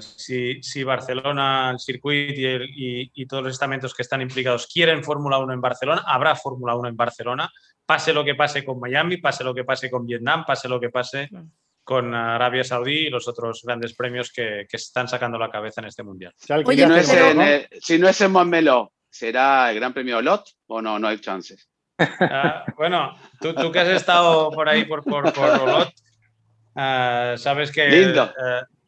si, Barcelona, el circuito y, todos los estamentos que están implicados quieren Fórmula 1 en Barcelona, habrá Fórmula 1 en Barcelona, pase lo que pase con Miami, pase lo que pase con Vietnam, pase lo que pase con Arabia Saudí y los otros grandes premios que, están sacando la cabeza en este mundial. si, no es en, si no es en Montmeló, ¿será el Gran Premio Lot o no? No hay chances. Ah, bueno, tú, que has estado por ahí por, por, por ah, sabes que Lindo.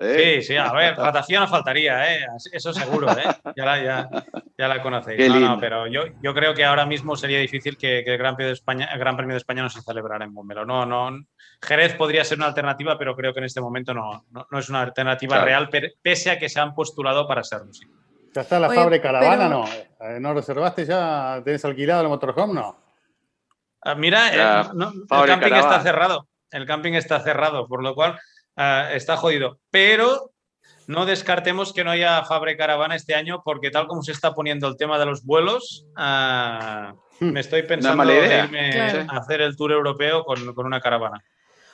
Eh, Sí, sí, a ver, rotación no faltaría, ¿eh? eso seguro, ¿eh? ya, la, ya, la conocéis. No, no, pero yo, yo creo que ahora mismo sería difícil que, el, Gran Premio de España, el Gran Premio de España no se celebrara en Bombero. No, no, Jerez podría ser una alternativa, pero creo que en este momento no, no, es una alternativa real, pese a que se han postulado para serlo. Sí. ¿Ya está la fábrica Caravana? No. Eh, ¿No reservaste ya? ¿Tienes alquilado el motorhome? No. Ah, mira, Ya, no- el camping Caravana. está cerrado. El camping está cerrado, por lo cual ah, está jodido. Pero no descartemos que no haya Fabre Caravana este año, porque tal como se está poniendo el tema de los vuelos, ah, me estoy pensando idea. irme Claro. a hacer el tour europeo con, con una caravana.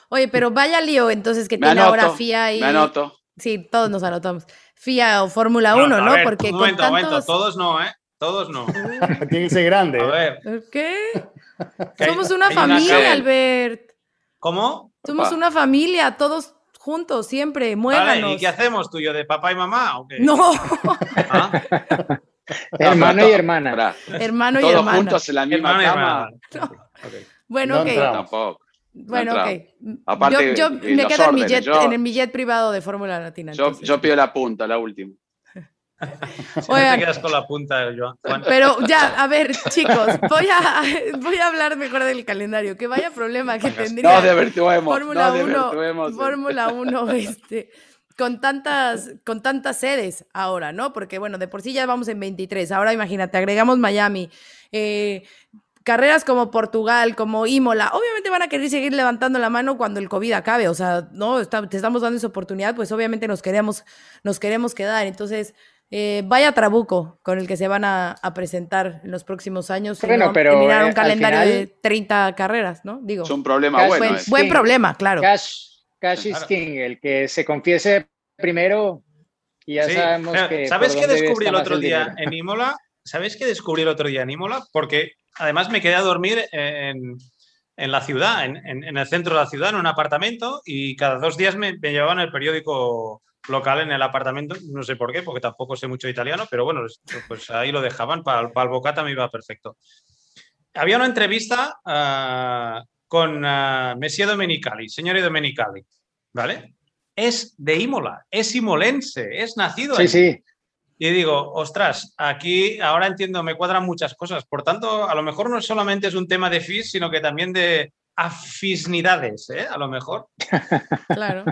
Oye, pero vaya lío entonces que Me tiene ahora FIA y... Me anoto. Sí, todos nos anotamos. FIA o Fórmula 1, a ¿no? ver, Porque un con momento, un momento, todos no, ¿eh? Todos no. <laughs> Tiene que ser grande. A ¿eh? ver, ¿Qué? Somos una familia. Albert. ¿cómo? Somos Opa. una familia, todos juntos, siempre. Vale, Muéganos. ¿y qué hacemos tú y yo de papá y mamá? o qué? No, <laughs> ¿Ah? Hermano No, y hermana. Hermano y Todos hermana. juntos en la misma cama. hermana. Ok. Bueno, No ok. entramos. Tampoco. Bueno, No ok. Aparte, yo yo me quedo en mi, jet, yo- en mi jet privado de Fórmula Latina. Yo, yo pido la punta, la última. Si no te quedas con la punta, Joan. Juan. Pero ya, a ver, chicos, voy a, voy a hablar mejor del calendario. Que vaya problema que tendría. Nos divertimos. Fórmula nos 1, divertimos. Fórmula 1, <laughs> este, con tantas, con tantas sedes ahora, ¿no? Porque bueno, de por sí ya vamos en 23. Ahora imagínate, agregamos Miami. eh, carreras como Portugal, como Imola, obviamente van a querer seguir levantando la mano cuando el COVID acabe. O sea, no, Está- te estamos dando esa oportunidad, pues obviamente nos queremos, nos queremos quedar. Entonces, eh, vaya trabuco con el que se van a, a presentar en los próximos años. Bueno, no, pero, terminar eh, un al calendario final- de 30 carreras, ¿no? Digo, Es un problema Cash bueno. buen, eh. problema, claro. Cash, cash is king, el que se confiese primero y ya Sí, sabemos que. ¿Sabes qué descubrí el otro el día en Imola? ¿Sabes qué descubrí el otro día en Imola? Porque además me quedé a dormir en, en la ciudad, en, en- en el centro de la ciudad, en un apartamento, y cada dos días me, me llevaban el periódico local en el apartamento. No sé por qué, porque tampoco sé mucho italiano, pero bueno, pues ahí lo dejaban. Para, para el bocata me iba perfecto. Había una entrevista ah, con ah, Messia Domenicali, señor Domenicali, ¿vale? Es de Imola, es imolense, es nacido Sí, sí. Y digo, ostras, aquí ahora entiendo, me cuadran muchas cosas. Por tanto, a lo mejor no solamente es un tema de FIS, sino que también de afinidades, ¿eh? A lo mejor. <laughs> Claro.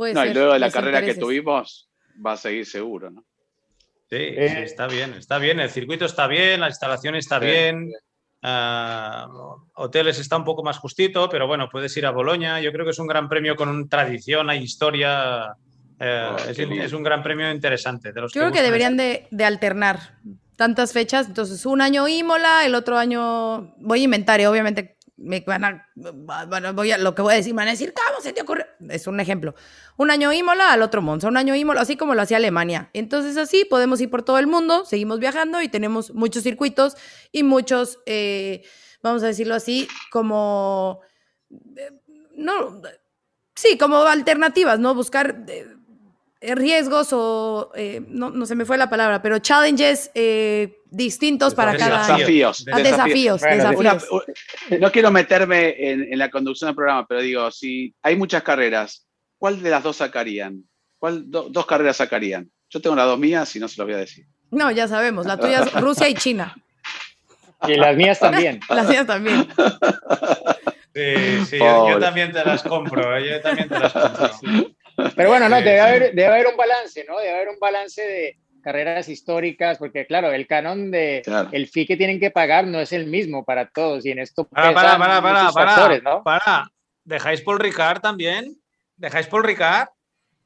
Puede No, y luego de la carrera que tuvimos, va a seguir seguro, ¿no? Sí, Eh. sí, está bien, está bien. El circuito está bien, la instalación está Sí, bien. ah, hoteles está un poco más justito, pero bueno, puedes ir a Boloña. Yo creo que es un gran premio con un tradición, hay historia. eh, Oh, es, un gran premio interesante. De los Yo creo que deberían de, de alternar tantas fechas. Entonces, un año Imola, el otro año voy a inventar y obviamente me van a, voy a, lo que voy a decir, me van a decir, ¿cómo se te ocurre? Es un ejemplo. Un año Imola, al otro Monza, un año Imola, así como lo hacía Alemania. Entonces, así podemos ir por todo el mundo, seguimos viajando y tenemos muchos circuitos y muchos, eh, vamos a decirlo así, como, eh, no, sí, como alternativas, ¿no? Buscar eh, riesgos o, eh, no, no se me fue la palabra, pero challenges eh, distintos para cada año. Desafíos. Ah, desafíos, Bueno, desafíos. Una- u- no quiero meterme en, en la conducción del programa, pero digo, si hay muchas carreras, ¿cuál de las dos sacarían? ¿Cuál do- dos carreras sacarían? Yo tengo las dos mías y no se las voy a decir. No, ya sabemos, la tuya es Rusia y China. Y las mías también. <laughs> La mía también. Sí, sí, yo, también te las compro, ¿eh? yo también te las compro. Pero bueno, no, debe, sí. Haber, debe haber un balance, ¿no? Debe haber un balance de carreras históricas, porque claro, el canon de Claro. el fee que tienen que pagar no es el mismo para todos y en esto Para, para, para, para, para, factores, ¿no? para. ¿Dejáis Paul Ricard también? ¿Dejáis Paul Ricard?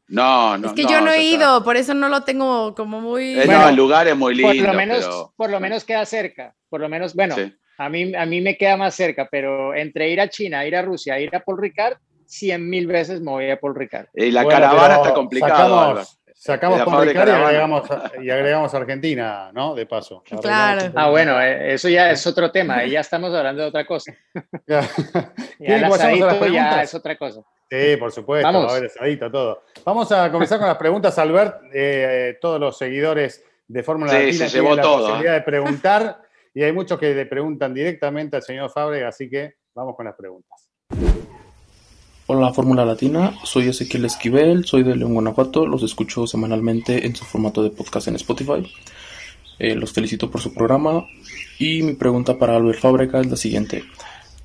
No, no. es que yo no he está. ido, por eso no lo tengo como muy... Eh, Bueno, no, el lugar es muy lindo, Por lo menos, pero por lo menos queda cerca. Por lo menos, bueno, sí. a mí, a mí me queda más cerca, pero entre ir a China, ir a Rusia, ir a Paul Ricard, cien mil veces me voy a Paul Ricard. Y la Bueno, caravana está complicado. Álvaro. Sacamos, fábrica Ricard y agregamos, y agregamos Argentina, ¿no? De paso. <laughs> Claro. Ah, bueno, eh, eso ya es otro tema, ahí ya estamos hablando de otra cosa. <laughs> Ya ¿Quieren el ya es otra cosa. Sí, por supuesto, Vamos. va a haber asadito, todo. Vamos a comenzar con las preguntas, Albert. Eh, todos los seguidores de Fórmula Sí, Latina se tienen la todo, posibilidad ¿eh? de preguntar y hay muchos que le preguntan directamente al señor Fábrega, así que vamos con las preguntas. Hola Fórmula Latina, soy Ezequiel Esquivel, soy de León, Guanajuato, los escucho semanalmente en su formato de podcast en Spotify. Eh, los felicito por su programa y mi pregunta para Albert Fábrega es la siguiente.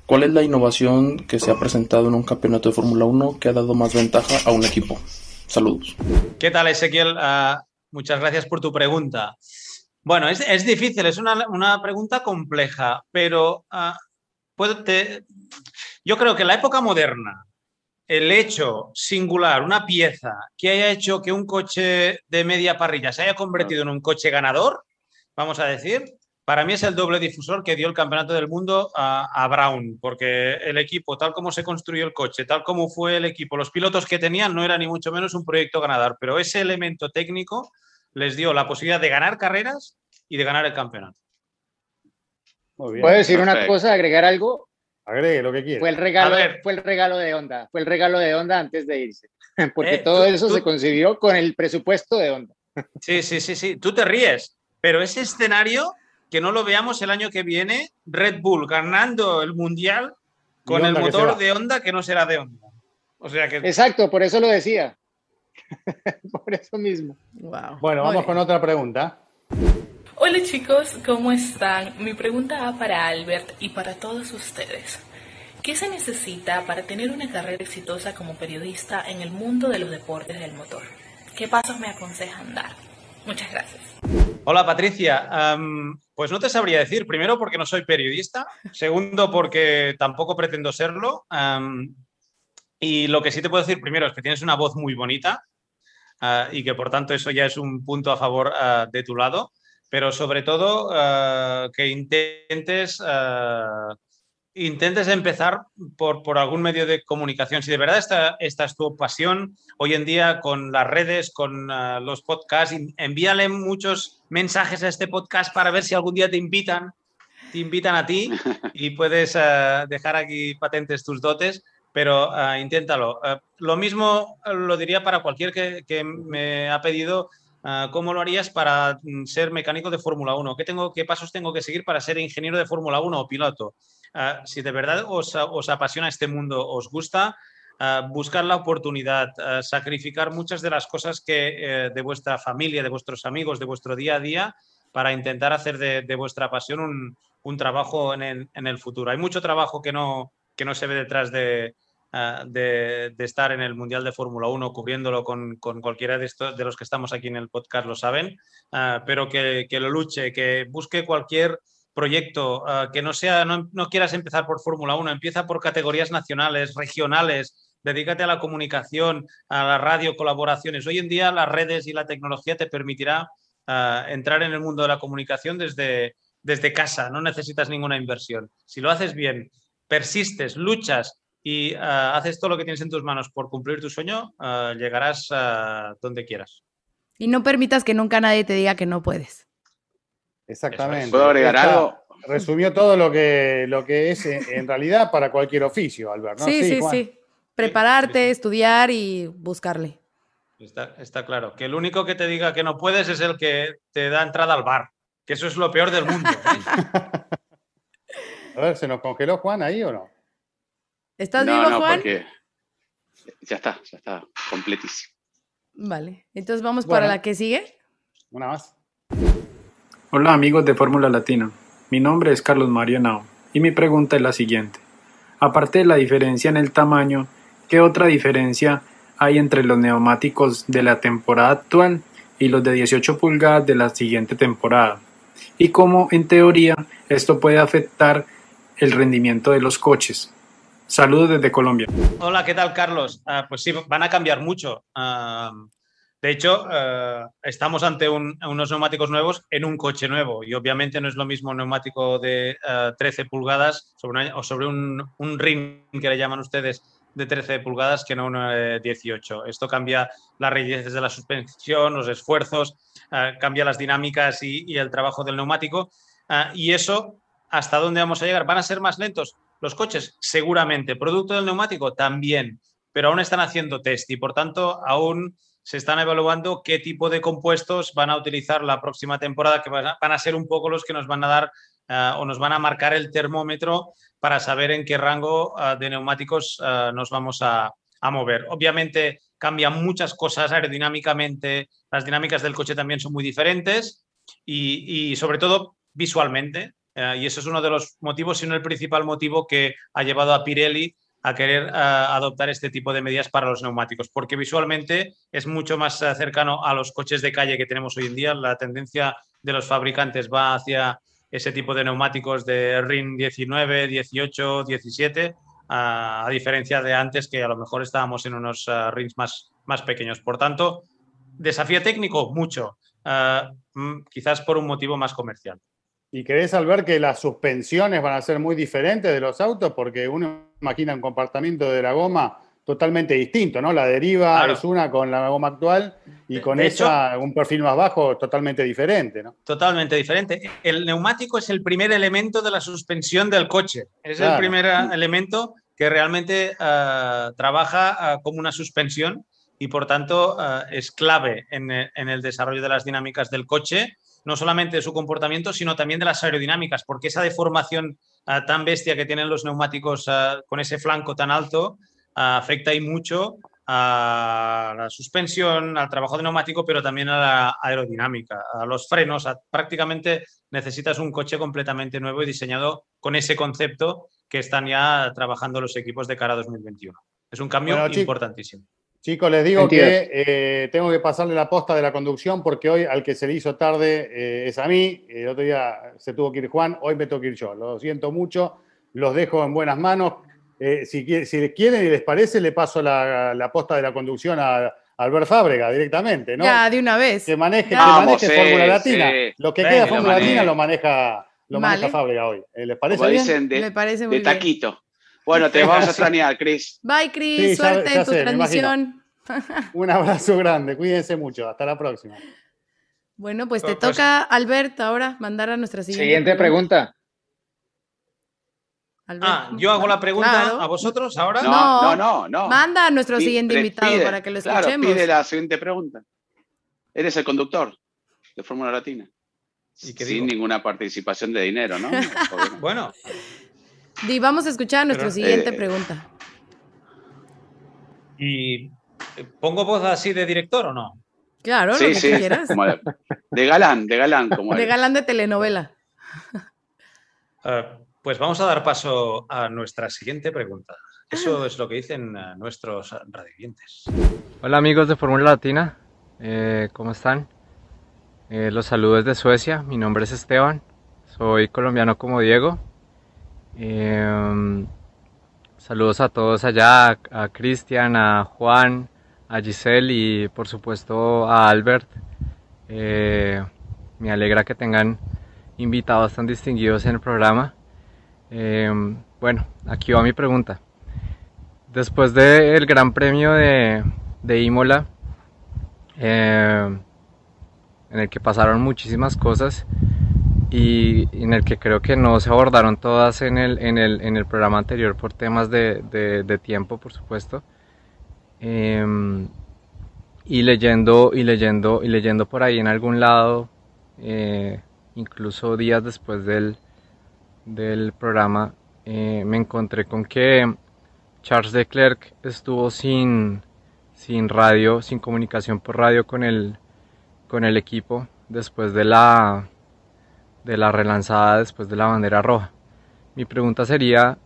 ¿Cuál es la innovación que se ha presentado en un campeonato de Fórmula 1 que ha dado más ventaja a un equipo? Saludos. ¿Qué tal, Ezequiel? Ah, muchas gracias por tu pregunta. Bueno, es, difícil, es una, una pregunta compleja, pero ah, yo creo que la época moderna, el hecho singular, una pieza que haya hecho que un coche de media parrilla se haya convertido en un coche ganador, vamos a decir, para mí es el doble difusor que dio el Campeonato del Mundo a, Brown, porque el equipo, tal como se construyó el coche, tal como fue el equipo, los pilotos que tenían no era ni mucho menos un proyecto ganador, pero ese elemento técnico les dio la posibilidad de ganar carreras y de ganar el campeonato. ¿Puedo decir una cosa, agregar algo? Agregue lo que quiera. Fue el regalo, fue el regalo de Honda, fue el regalo de Honda antes de irse, <laughs> porque eh, todo eso se concibió con el presupuesto de Honda. Sí, sí, sí, sí, tú te ríes, pero ese escenario que no lo veamos el año que viene, Red Bull ganando el Mundial con el motor de Honda que no será de Honda. O sea que... Exacto, por eso lo decía. <laughs> por eso mismo. Bueno, vamos con otra pregunta. Hola chicos, ¿cómo están? Mi pregunta va para Albert y para todos ustedes. ¿Qué se necesita para tener una carrera exitosa como periodista en el mundo de los deportes del motor? ¿Qué pasos me aconsejan dar? Muchas gracias. Hola Patricia, pues no te sabría decir, primero porque no soy periodista, segundo porque tampoco pretendo serlo, y lo que sí te puedo decir primero es que tienes una voz muy bonita ah, y que por tanto eso ya es un punto a favor ah, de tu lado, pero sobre todo ah, que intentes intentes empezar por, por, algún medio de comunicación. Si de verdad esta, esta, es tu pasión, hoy en día con las redes, con ah, los podcasts, envíale muchos mensajes a este podcast para ver si algún día te invitan, te invitan a ti y <laughs> puedes dejar aquí patentes tus dotes, pero inténtalo. lo mismo lo diría para cualquier que, que me ha pedido ¿Cómo lo harías para mm, ser mecánico de Fórmula 1? ¿Qué, tengo, ¿Qué pasos tengo que seguir para ser ingeniero de Fórmula 1 o piloto? Ah, si de verdad os, apasiona este mundo, os gusta, ah, buscar la oportunidad, ah, sacrificar muchas de las cosas que eh, de vuestra familia, de vuestros amigos, de vuestro día a día, para intentar hacer de, vuestra pasión un, trabajo en el, futuro. Hay mucho trabajo que no, que no se ve detrás de, de, estar en el Mundial de Fórmula 1, cubriéndolo con, cualquiera de, estos, de los que estamos aquí en el podcast, lo saben, pero que, que, lo luche, que busque cualquier proyecto, eh, que no sea, no, quieras empezar por Fórmula 1, empieza por categorías nacionales, regionales, dedícate a la comunicación, a la radio, colaboraciones. Hoy en día las redes y la tecnología te permitirá entrar en el mundo de la comunicación desde, desde casa, no necesitas ninguna inversión. Si lo haces bien, persistes, luchas y eh, haces todo lo que tienes en tus manos por cumplir tu sueño, llegarás donde quieras. Y no permitas que nunca nadie te diga que no puedes. Exactamente. ¿Puedo agregar algo? Resumió todo lo que, lo que es en, realidad para cualquier oficio, Albert. Sí, sí, sí, Prepararte, estudiar y buscarle. Está, claro. Que el único que te diga que no puedes es el que te da entrada al bar. Que eso es lo peor del mundo. ¿eh? <laughs> A ver, ¿se nos congeló Juan ahí o no? ¿Estás vivo, Juan? Ya está, ya está, completísimo. Vale, entonces vamos para la que sigue. Una más. Hola amigos de Fórmula Latina, mi nombre es Carlos Mario Nao y mi pregunta es la siguiente. Aparte de la diferencia en el tamaño, ¿qué otra diferencia hay entre los neumáticos de la temporada actual y los de 18 pulgadas de la siguiente temporada? ¿Y cómo en teoría esto puede afectar el rendimiento de los coches? Saludos desde Colombia. Hola, ¿qué tal Carlos? Ah, pues sí, van a cambiar mucho. Ah, de hecho, eh, estamos ante unos neumáticos nuevos en un coche nuevo y obviamente no es lo mismo un neumático de 13 eh, pulgadas sobre o sobre un, ring que le llaman ustedes de 13 pulgadas que no un de 18. Esto cambia las rigidez de la suspensión, los esfuerzos, cambia las dinámicas y, el trabajo del neumático. y eso, ¿hasta dónde vamos a llegar? ¿Van a ser más lentos los coches? Seguramente. ¿Producto del neumático? También. Pero aún están haciendo test y por tanto aún se están evaluando qué tipo de compuestos van a utilizar la próxima temporada, que van a, ser un poco los que nos van a dar eh, o nos van a marcar el termómetro para saber en qué rango eh, de neumáticos eh, nos vamos a, mover. Obviamente cambian muchas cosas aerodinámicamente, las dinámicas del coche también son muy diferentes y sobre todo visualmente. Y eso es uno de los motivos, si no el principal motivo que ha llevado a Pirelli a querer eh, adoptar este tipo de medidas para los neumáticos, porque visualmente es mucho más eh, cercano a los coches de calle que tenemos hoy en día. La tendencia de los fabricantes va hacia ese tipo de neumáticos de RIN 19, 18, 17, a diferencia de antes que a lo mejor estábamos en unos uh, rins más, más pequeños. Por tanto, desafío técnico, mucho, uh, quizás por un motivo más comercial. ¿Y crees, al ver que las suspensiones van a ser muy diferentes de los autos? Porque uno imagina un comportamiento de la goma totalmente distinto, ¿no? La deriva claro. es una con la goma actual y con de esa hecho, un perfil más bajo totalmente diferente, ¿no? Totalmente diferente. El neumático es el primer elemento de la suspensión del coche. Es claro. el primer elemento que realmente uh, trabaja uh, como una suspensión y por tanto uh, es clave en, en, el desarrollo de las dinámicas del coche, no solamente de su comportamiento, sino también de las aerodinámicas, porque esa deformación tan bestia que tienen los neumáticos con ese flanco tan alto afecta y mucho a la suspensión, al trabajo de neumático, pero también a la aerodinámica, a los frenos. A, prácticamente necesitas un coche completamente nuevo y diseñado con ese concepto que están ya trabajando los equipos de cara a 2021. Es un cambio bueno, importantísimo. Chicos, les digo Entiendo. que eh, tengo que pasarle la posta de la conducción porque hoy al que se le hizo tarde eh, es a mí. El otro día se tuvo que ir Juan, hoy me tengo que ir yo. Lo siento mucho, los dejo en buenas manos. Eh, si, si, quieren y les parece, le paso la, la posta de la conducción a, a, Albert Fábrega directamente, ¿no? Ya, de una vez. Que maneje, que maneje sí, Fórmula Latina. Sí. Lo que Ven, queda Fórmula Latina lo maneja, lo vale. maneja Fábrega hoy. ¿Les parece Como bien? dicen de, Me parece de muy taquito. Bueno, te <laughs> vamos a extrañar, Cris. Bye, Cris. Suerte ya, ya en tu sé, transmisión. <laughs> Un abrazo grande, cuídense mucho, hasta la próxima. Bueno, pues te pues, toca, Albert, ahora mandar a nuestra siguiente, siguiente pregunta. Albert. Ah, yo hago la pregunta claro. a vosotros ahora. No, no, no. no. Manda a nuestro pide, siguiente invitado pide, para que lo escuchemos. Claro, pide la siguiente pregunta. Eres el conductor de Fórmula Latina. ¿Y Sin digo? ninguna participación de dinero, ¿no? <laughs> bueno. Y vamos a escuchar a nuestra Pero, siguiente eh, pregunta. Y ¿Pongo voz así de director o no? Claro, sí, lo que sí. quieras. De, de, galán, de galán. Como de galán de telenovela. Uh, pues vamos a dar paso a nuestra siguiente pregunta. Eso es lo que dicen uh, nuestros radioyentes. Hola amigos de Fórmula Latina, eh, ¿cómo están? Eh, los saludo desde Suecia, mi nombre es Esteban, soy colombiano como Diego. Eh, saludos a todos allá, a Cristian, a Juan, a Giselle y por supuesto a Albert. Eh, me alegra que tengan invitados tan distinguidos en el programa. Eh, bueno, aquí va mi pregunta. Después del Gran Premio de, de Imola, eh, en el que pasaron muchísimas cosas y en el que creo que no se abordaron todas en el, en el, en el programa anterior por temas de, de, de tiempo, por supuesto. Eh, y leyendo y leyendo y leyendo por ahí en algún lado eh, incluso días después del, del programa eh, me encontré con que Charles Leclerc estuvo sin, sin radio, sin comunicación por radio con el, con el equipo después de la, de la relanzada, después de la bandera roja. Mi pregunta sería,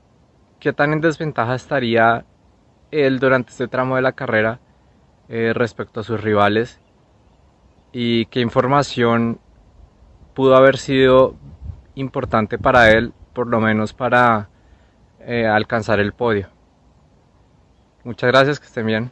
¿qué tan en desventaja estaría él durante este tramo de la carrera eh, respecto a sus rivales y qué información pudo haber sido importante para él, por lo menos para eh, alcanzar el podio. Muchas gracias, que estén bien.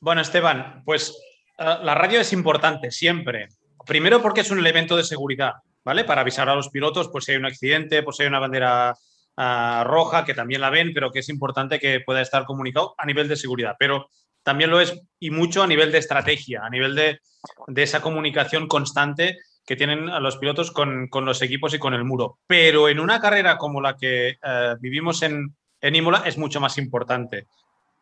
Bueno, Esteban, pues uh, la radio es importante siempre. Primero porque es un elemento de seguridad, ¿vale? Para avisar a los pilotos por si hay un accidente, por si hay una bandera uh, roja, que también la ven, pero que es importante que pueda estar comunicado a nivel de seguridad. Pero también lo es y mucho a nivel de estrategia, a nivel de, de esa comunicación constante que tienen los pilotos con, con, los equipos y con el muro. Pero en una carrera como la que eh, vivimos en, en Imola es mucho más importante.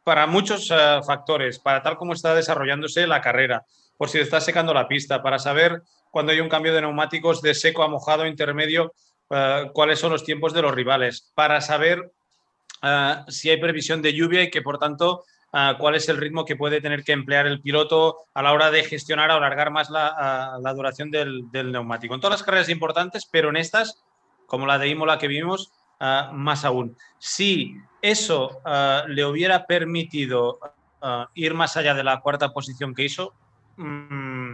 Para muchos eh, factores, para tal como está desarrollándose la carrera, por si está secando la pista, para saber cuando hay un cambio de neumáticos de seco a mojado intermedio, eh, cuáles son los tiempos de los rivales, para saber eh, si hay previsión de lluvia y que por tanto uh, cuál es el ritmo que puede tener que emplear el piloto a la hora de gestionar o alargar más la, uh, la duración del, del, neumático. En todas las carreras importantes, pero en estas, como la de Imola que vimos, uh, más aún. Si eso le hubiera permitido ir más allá de la cuarta posición que hizo, mmm,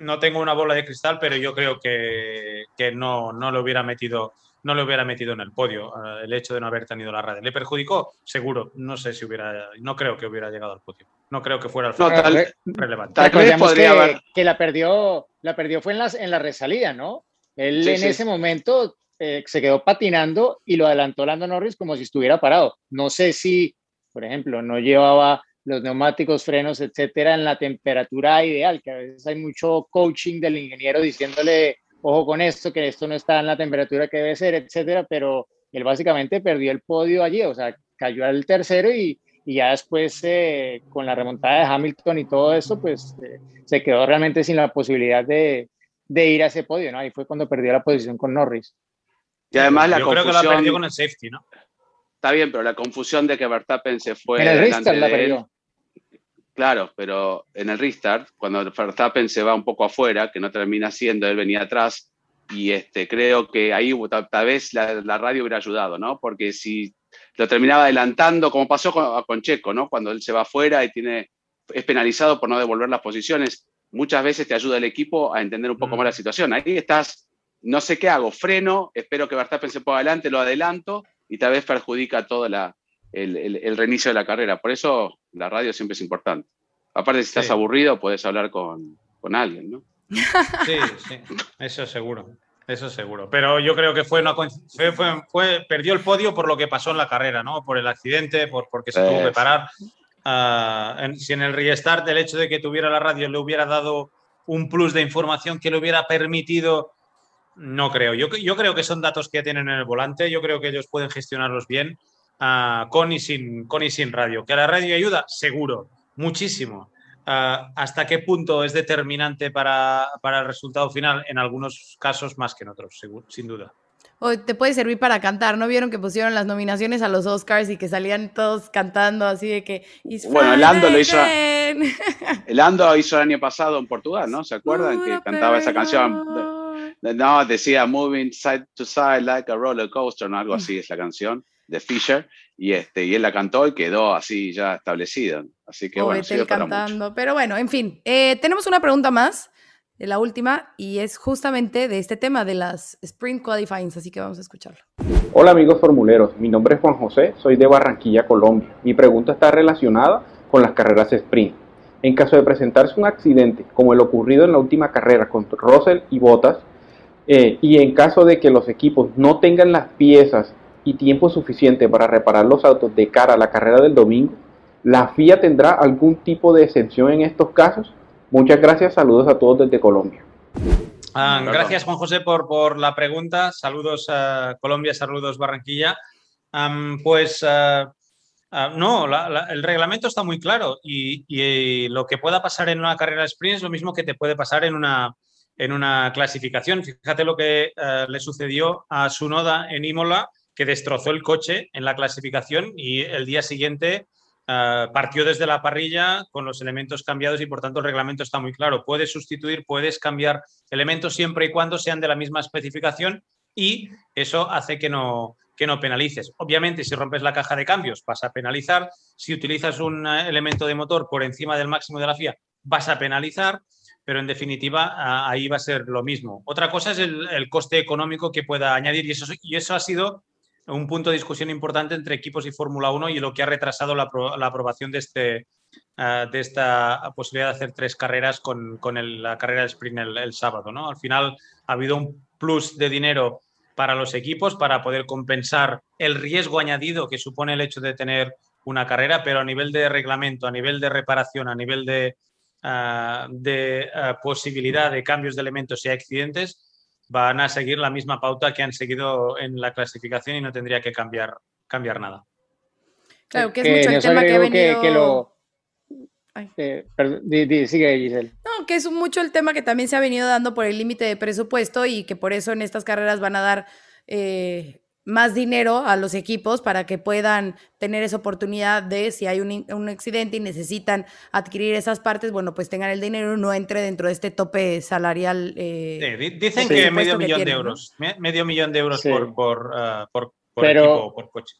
no tengo una bola de cristal, pero yo creo que, que no, no lo hubiera metido no le hubiera metido en el podio eh, el hecho de no haber tenido la radio. ¿Le perjudicó? Seguro. No sé si hubiera, no creo que hubiera llegado al podio. No creo que fuera el No, tal- relevante. Tal vez podría que, haber- que la perdió, la perdió fue en, las, en la resalida, ¿no? Él Sí, en sí. ese momento eh, se quedó patinando y lo adelantó Lando Norris como si estuviera parado. No sé si, por ejemplo, no llevaba los neumáticos, frenos, etcétera, en la temperatura ideal, que a veces hay mucho coaching del ingeniero diciéndole, ojo con esto, que esto no está en la temperatura que debe ser, etcétera, pero él básicamente perdió el podio allí, o sea, cayó al tercero y, y ya después eh, con la remontada de Hamilton y todo eso, pues eh, se quedó realmente sin la posibilidad de, de ir a ese podio, ¿no? Ahí fue cuando perdió la posición con Norris. Y además la Yo creo que la confusión. perdió con el safety, ¿no? Está bien, pero la confusión de que Verstappen se fue en el restart la perdió. Claro, pero en el restart, cuando Verstappen se va un poco afuera, que no termina siendo, él venía atrás, y este, creo que ahí tal, tal vez la, la radio hubiera ayudado, ¿no? Porque si lo terminaba adelantando, como pasó con, con Checo, ¿no? Cuando él se va afuera y tiene, es penalizado por no devolver las posiciones, muchas veces te ayuda el equipo a entender un poco Mm. más la situación. Ahí estás, no sé qué hago, freno, espero que Verstappen se ponga adelante, lo adelanto, y tal vez perjudica todo la, el, el- el reinicio de la carrera. Por eso la radio siempre es importante. Aparte, si estás Sí. aburrido, puedes hablar con, con alguien, ¿no? <laughs> Sí, sí, eso seguro. Eso seguro. Pero yo creo que fue una fue, fue- fue- perdió el podio por lo que pasó en la carrera, ¿no? Por el accidente, por, porque se tuvo que parar. Ah, en- si en el restart el hecho de que tuviera la radio le hubiera dado un plus de información que le hubiera permitido, no creo. Yo, yo creo que son datos que ya tienen en el volante, yo creo que ellos pueden gestionarlos bien ah, con, y sin, con y sin radio. ¿Que la radio ayuda? Seguro, muchísimo. Ah, ¿Hasta qué punto es determinante para, para el resultado final? En algunos casos más que en otros, seguro, sin duda. O te puede servir para cantar. ¿No vieron que pusieron las nominaciones a los Oscars y que salían todos cantando así de que. "It's Bueno, Lando lo Friday hizo- again"? El Ando hizo el año pasado en Portugal, ¿no? ¿Se acuerdan que cantaba esa canción? No, decía Moving Side to Side like a roller coaster, ¿no? Algo así es la canción de Fisher. Y, este, y él la cantó y quedó así ya establecida. Así que O bueno, sirve para mucho. cantando. Pero bueno, en fin. Eh, tenemos una pregunta más, de la última, y es justamente de este tema de las Sprint Qualifyings, así que vamos a escucharlo. Hola amigos formuleros, mi nombre es Juan José, soy de Barranquilla, Colombia. Mi pregunta está relacionada con las carreras sprint. En caso de presentarse un accidente como el ocurrido en la última carrera con Russell y Bottas, eh, y en caso de que los equipos no tengan las piezas y tiempo suficiente para reparar los autos de cara a la carrera del domingo, ¿la FIA tendrá algún tipo de excepción en estos casos? Muchas gracias, saludos a todos desde Colombia. Ah, Claro. gracias, Juan José, por, por la pregunta. Saludos a Colombia, saludos Barranquilla. Am, pues ah, ah, no, la- la- el reglamento está muy claro y, y lo que pueda pasar en una carrera sprint es lo mismo que te puede pasar en una, en una clasificación. Fíjate lo que eh, le sucedió a Sunoda en Imola, que destrozó el coche en la clasificación y el día siguiente eh, partió desde la parrilla con los elementos cambiados y por tanto el reglamento está muy claro. Puedes sustituir, puedes cambiar elementos siempre y cuando sean de la misma especificación y eso hace que no, que no penalices. Obviamente, si rompes la caja de cambios, vas a penalizar. Si utilizas un eh, elemento de motor por encima del máximo de la FIA, vas a penalizar. Pero en definitiva, ahí va a ser lo mismo. Otra cosa es el, coste económico que pueda añadir y eso, y eso ha sido un punto de discusión importante entre equipos y Fórmula 1 y lo que ha retrasado la, la aprobación de, este, ah, de esta posibilidad de hacer tres carreras con, con la carrera de sprint el, el sábado. ¿no? Al final ha habido un plus de dinero para los equipos para poder compensar el riesgo añadido que supone el hecho de tener una carrera, pero a nivel de reglamento, a nivel de reparación, a nivel de, ah, de ah, posibilidad de cambios de elementos y accidentes, van a seguir la misma pauta que han seguido en la clasificación y no tendría que cambiar, cambiar nada. Claro, que es Que mucho el tema que ha que- venido. que lo- Eh, perdón, di- di- sigue Giselle. No, que es mucho el tema que también se ha venido dando por el límite de presupuesto y que por eso en estas carreras van a dar eh, más dinero a los equipos para que puedan tener esa oportunidad de, si hay un, un accidente y necesitan adquirir esas partes, bueno, pues tengan el dinero, no entre dentro de este tope salarial. eh, Sí, di- dicen de que medio millón de tienen, ¿no? euros, me- medio millón de euros Sí. por, por, ah, por, por Pero- equipo o por coche.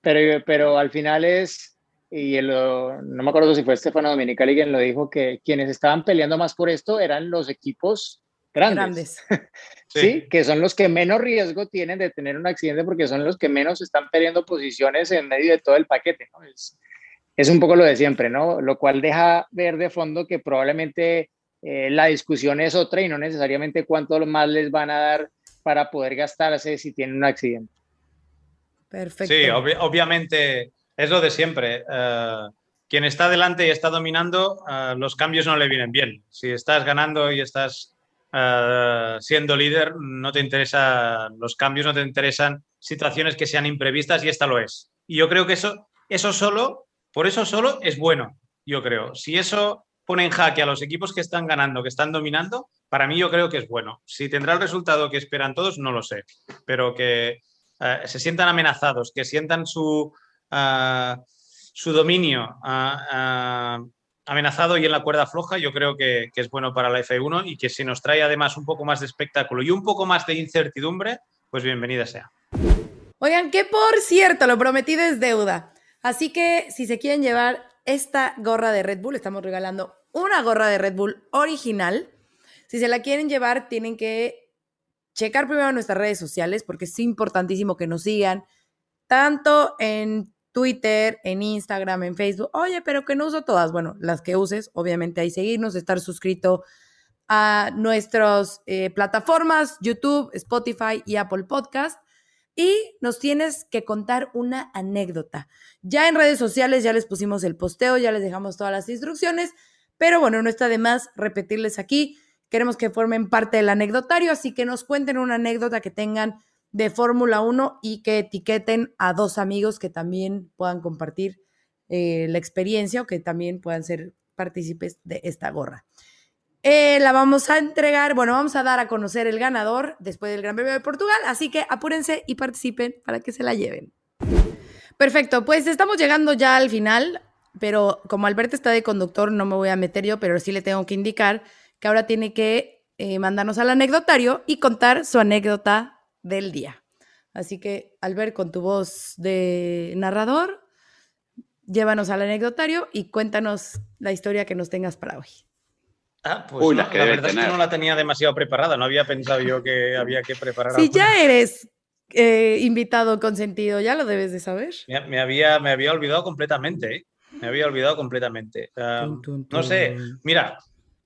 Pero, pero al final es, y no me acuerdo si fue Stefano Dominicali quien lo dijo, que quienes estaban peleando más por esto eran los equipos grandes. <laughs> sí. que son los que menos riesgo tienen de tener un accidente porque son los que menos están perdiendo posiciones en medio de todo el paquete. ¿no? Es, es un poco lo de siempre, ¿no? Lo cual deja ver de fondo que probablemente eh, la discusión es otra y no necesariamente cuánto más les van a dar para poder gastarse si tienen un accidente. Perfecto. Sí, obviamente es lo de siempre. Eh, quien está delante y está dominando, eh, los cambios no le vienen bien. Si estás ganando y estás siendo líder, no te interesan los cambios, no te interesan situaciones que sean imprevistas y esta lo es. Y yo creo que eso, eso solo por eso solo es bueno, yo creo. Si eso pone en jaque a los equipos que están ganando, que están dominando, para mí yo creo que es bueno. Si tendrá el resultado que esperan todos, no lo sé. Pero que eh, se sientan amenazados, que sientan su, eh, su dominio eh, amenazado y en la cuerda floja, yo creo que, que, es bueno para la F1 y que si nos trae además un poco más de espectáculo y un poco más de incertidumbre, pues bienvenida sea. Oigan, que por cierto, lo prometido es deuda. Así que si se quieren llevar esta gorra de Red Bull, estamos regalando una gorra de Red Bull original. Si se la quieren llevar, tienen que checar primero nuestras redes sociales porque es importantísimo que nos sigan tanto en Twitter, en Instagram, en Facebook. Oye, pero que no uso todas. Bueno, las que uses, obviamente hay seguirnos, estar suscrito a nuestras eh, plataformas, YouTube, Spotify y Apple Podcast y nos tienes que contar una anécdota. Ya en redes sociales ya les pusimos el posteo, ya les dejamos todas las instrucciones, pero bueno, no está de más repetirles aquí. Queremos que formen parte del anecdotario, así que nos cuenten una anécdota que tengan de Fórmula 1 y que etiqueten a dos amigos que también puedan compartir eh, la experiencia o que también puedan ser partícipes de esta gorra. Eh, la vamos a entregar, bueno, vamos a dar a conocer el ganador después del Gran Premio de Portugal, así que apúrense y participen para que se la lleven. Perfecto, pues estamos llegando ya al final, pero como Alberto está de conductor, no me voy a meter yo, pero sí le tengo que indicar que ahora tiene que eh, mandarnos al anecdotario y contar su anécdota del día. Así que, Albert, con tu voz de narrador, llévanos al anecdotario y cuéntanos la historia que nos tengas para hoy. Ah, pues la verdad es que no la tenía demasiado preparada, no había pensado yo que <laughs> había que preparar. Si ya eres eh, invitado consentido, ya lo debes de saber. Me, había, me había olvidado completamente, ¿eh? me había olvidado completamente. No sé, mira,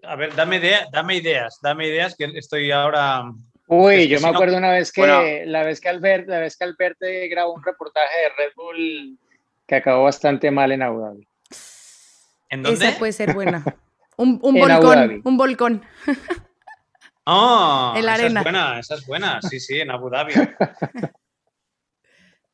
a ver, dame, dame ideas, dame ideas que estoy ahora... Uy, yo me acuerdo una vez que la vez que Albert, la vez que Albert grabó un reportaje de Red Bull que acabó bastante mal en Abu Dhabi. ¿En dónde? Esa puede ser buena. <laughs> Un, un volcón, un volcón. Oh, <laughs> en la arena. Esa es buena, esa es buena, sí, sí, en Abu Dhabi. <laughs>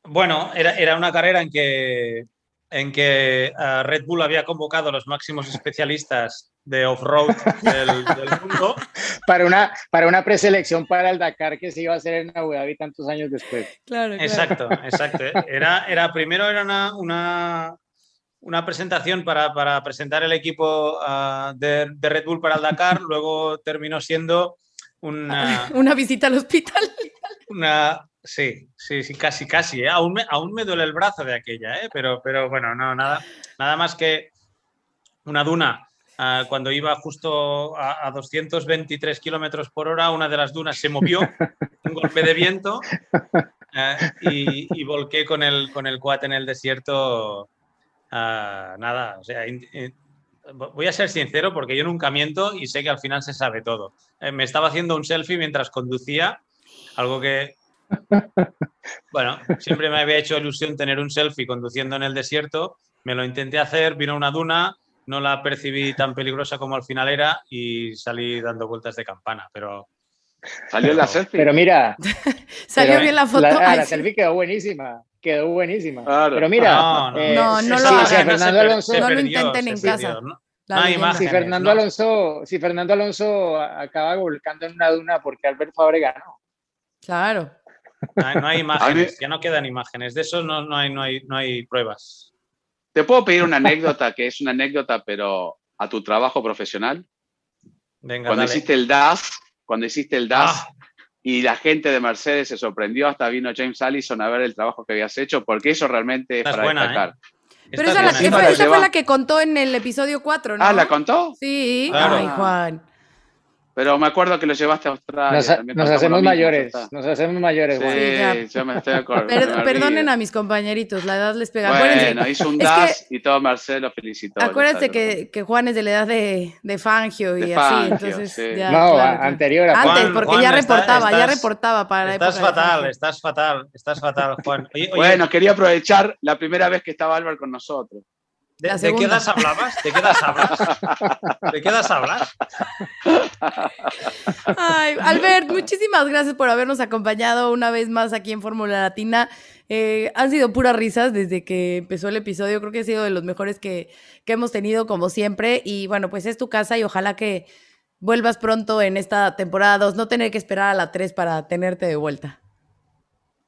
bueno, era, era una carrera en que, en que uh, Red Bull había convocado a los máximos especialistas de off-road del, mundo. <laughs> Para una, para una preselección para el Dakar que se iba a hacer en Abu Dhabi tantos años después. Claro, Exacto, exacto. Era, era, primero era una, una, una presentación para, para, presentar el equipo uh, de, de, Red Bull para el Dakar, <laughs> luego terminó siendo una... <laughs> una visita al hospital. Una, sí, sí, sí, casi, casi. ¿eh? Aún, me, aún me duele el brazo de aquella, ¿eh? pero, pero bueno, no, nada, nada más que una duna. Uh, cuando iba justo a, a 223 kilómetros por hora, una de las dunas se movió, <laughs> un golpe de viento, uh, y, y, volqué con el, con el quad en el desierto Ah, nada, o sea, voy a ser sincero porque yo nunca miento y sé que al final se sabe todo. Eh, me estaba haciendo un selfie mientras conducía, algo que, bueno, siempre me había hecho ilusión tener un selfie conduciendo en el desierto. Me lo intenté hacer, vino una duna, no la percibí tan peligrosa como al final era y salí dando vueltas de campana, pero... Salió la selfie. Pero mira, <laughs> salió bien la foto. La, la selfie quedó buenísima quedó buenísima. Pero mira, no, no, eh, no, no, lo Fernando Alonso, no lo intenten en casa. si Fernando Alonso, si Fernando Alonso acaba volcando en una duna porque Albert Fabre ganó. Claro. No hay, imágenes, ya no quedan imágenes. De eso no, no, hay, no, hay, no hay pruebas. ¿Te puedo pedir una anécdota que es una anécdota, pero a tu trabajo profesional? Venga, cuando dale. hiciste el DAS, cuando hiciste el DAS, ah y la gente de Mercedes se sorprendió, hasta vino James Allison a ver el trabajo que habías hecho, porque eso realmente es para buena, destacar. ¿eh? Pero esa, la, esa, esa fue la que contó en el episodio 4, ¿no? Ah, ¿la contó? Sí. Claro. Ay, Juan. Pero me acuerdo que lo llevaste a Australia. Nos, nos hacemos mismo, mayores, ya está. nos hacemos mayores, Juan. Sí, ya. yo me estoy acordando. Per- perdonen a mis compañeritos, la edad les pega. Bueno, Acuérdense, hizo un es DAS y todo Marcelo felicitó. acuérdense lo que, que Juan es de la edad de, de Fangio y De así, Fangio, entonces sí. ya, No, claro, anterior a Antes, Juan, porque Juan, ya está- reportaba, ya estás- reportaba para la Estás época fatal, estás fatal, estás fatal, Juan. Oye, oye, Bueno, quería aprovechar la primera vez que estaba Álvaro con nosotros. ¿De, la de qué edad hablabas? ¿De qué edad hablas? ¿De qué edad hablas? Ay, Albert, muchísimas gracias por habernos acompañado una vez más aquí en Fórmula Latina. Eh, han sido puras risas desde que empezó el episodio. Creo que ha sido de los mejores que, que hemos tenido, como siempre. Y bueno, pues es tu casa y ojalá que vuelvas pronto en esta temporada 2. No tener que esperar a la 3 para tenerte de vuelta.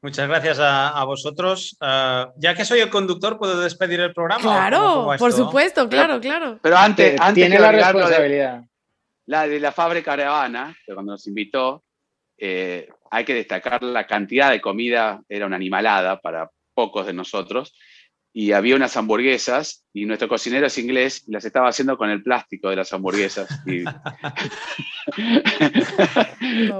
Muchas gracias a, a vosotros. Ah, ya que soy el conductor, ¿puedo despedir el programa? Claro, por esto? supuesto, claro, claro. Pero antes, Te- antes Tiene la lo de- responsabilidad. la de la fábrica Caravana, que cuando nos invitó, eh, hay que destacar la cantidad de comida, era una animalada para pocos de nosotros, y había unas hamburguesas, y nuestro cocinero es inglés, y las estaba haciendo con el plástico de las hamburguesas. y- <laughs>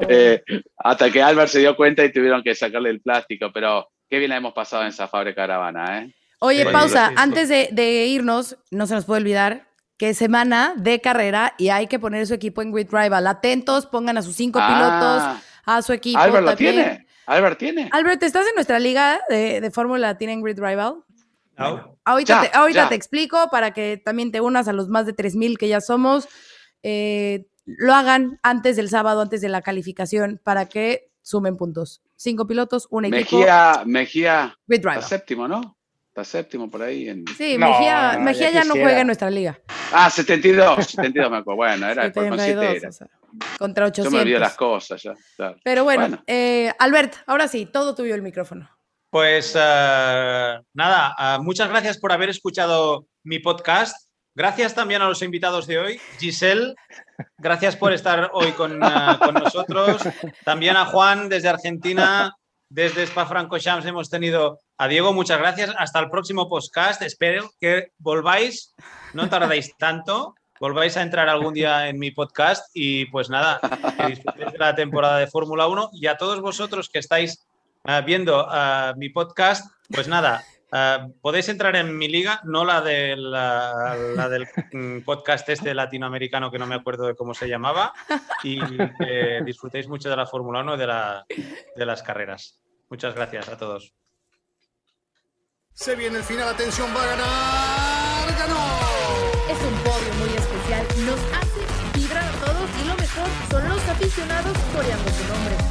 Eh, hasta que Albert se dio cuenta y tuvieron que sacarle el plástico, pero qué bien la hemos pasado en esa fábrica Caravana, ¿eh? Oye, pausa, antes de, de irnos, no se nos puede olvidar que es semana de carrera y hay que poner su equipo en Grid Rival. Atentos, pongan a sus cinco Ah, pilotos, a su equipo. Albert lo tiene. Albert tiene. Albert, ¿estás en nuestra liga de, de Fórmula Latina en Grid Rival? Ahorita, Ya, te, ahorita ya. te explico para que también te unas a los más de 3.000 que ya somos. Eh, lo hagan antes del sábado, antes de la calificación, para que sumen puntos. Cinco pilotos, un equipo. Mejía, Mejía, está séptimo, ¿no? Está séptimo por ahí. En... Sí, No, Mejía, no, Mejía ya ya no juega en nuestra liga. Ah, 72, 72 me acuerdo. Bueno, era después con 72, 7 era. o sea, contra Yo me olvido 800. las cosas ya. claro. Pero bueno, Bueno. eh, Albert, ahora sí, todo tuyo el micrófono. Pues eh, nada, eh, muchas gracias por haber escuchado mi podcast. Gracias también a los invitados de hoy. Giselle, gracias por estar hoy con, eh, nosotros. También a Juan desde Argentina. Desde Spa-Francorchamps hemos tenido a Diego. Muchas gracias. Hasta el próximo podcast. Espero que volváis. No tardéis tanto. Volváis a entrar algún día en mi podcast. Y pues nada, que disfrutéis de la temporada de Fórmula 1. Y a todos vosotros que estáis ah, viendo ah, mi podcast, pues nada, ah, podéis entrar en mi liga, no la del, mm, podcast este latinoamericano que no me acuerdo de cómo se llamaba, y disfrutéis mucho de la Fórmula 1 y de, de las carreras. Muchas gracias a todos. Se viene el final, atención, va a ganar. ¡Ganó!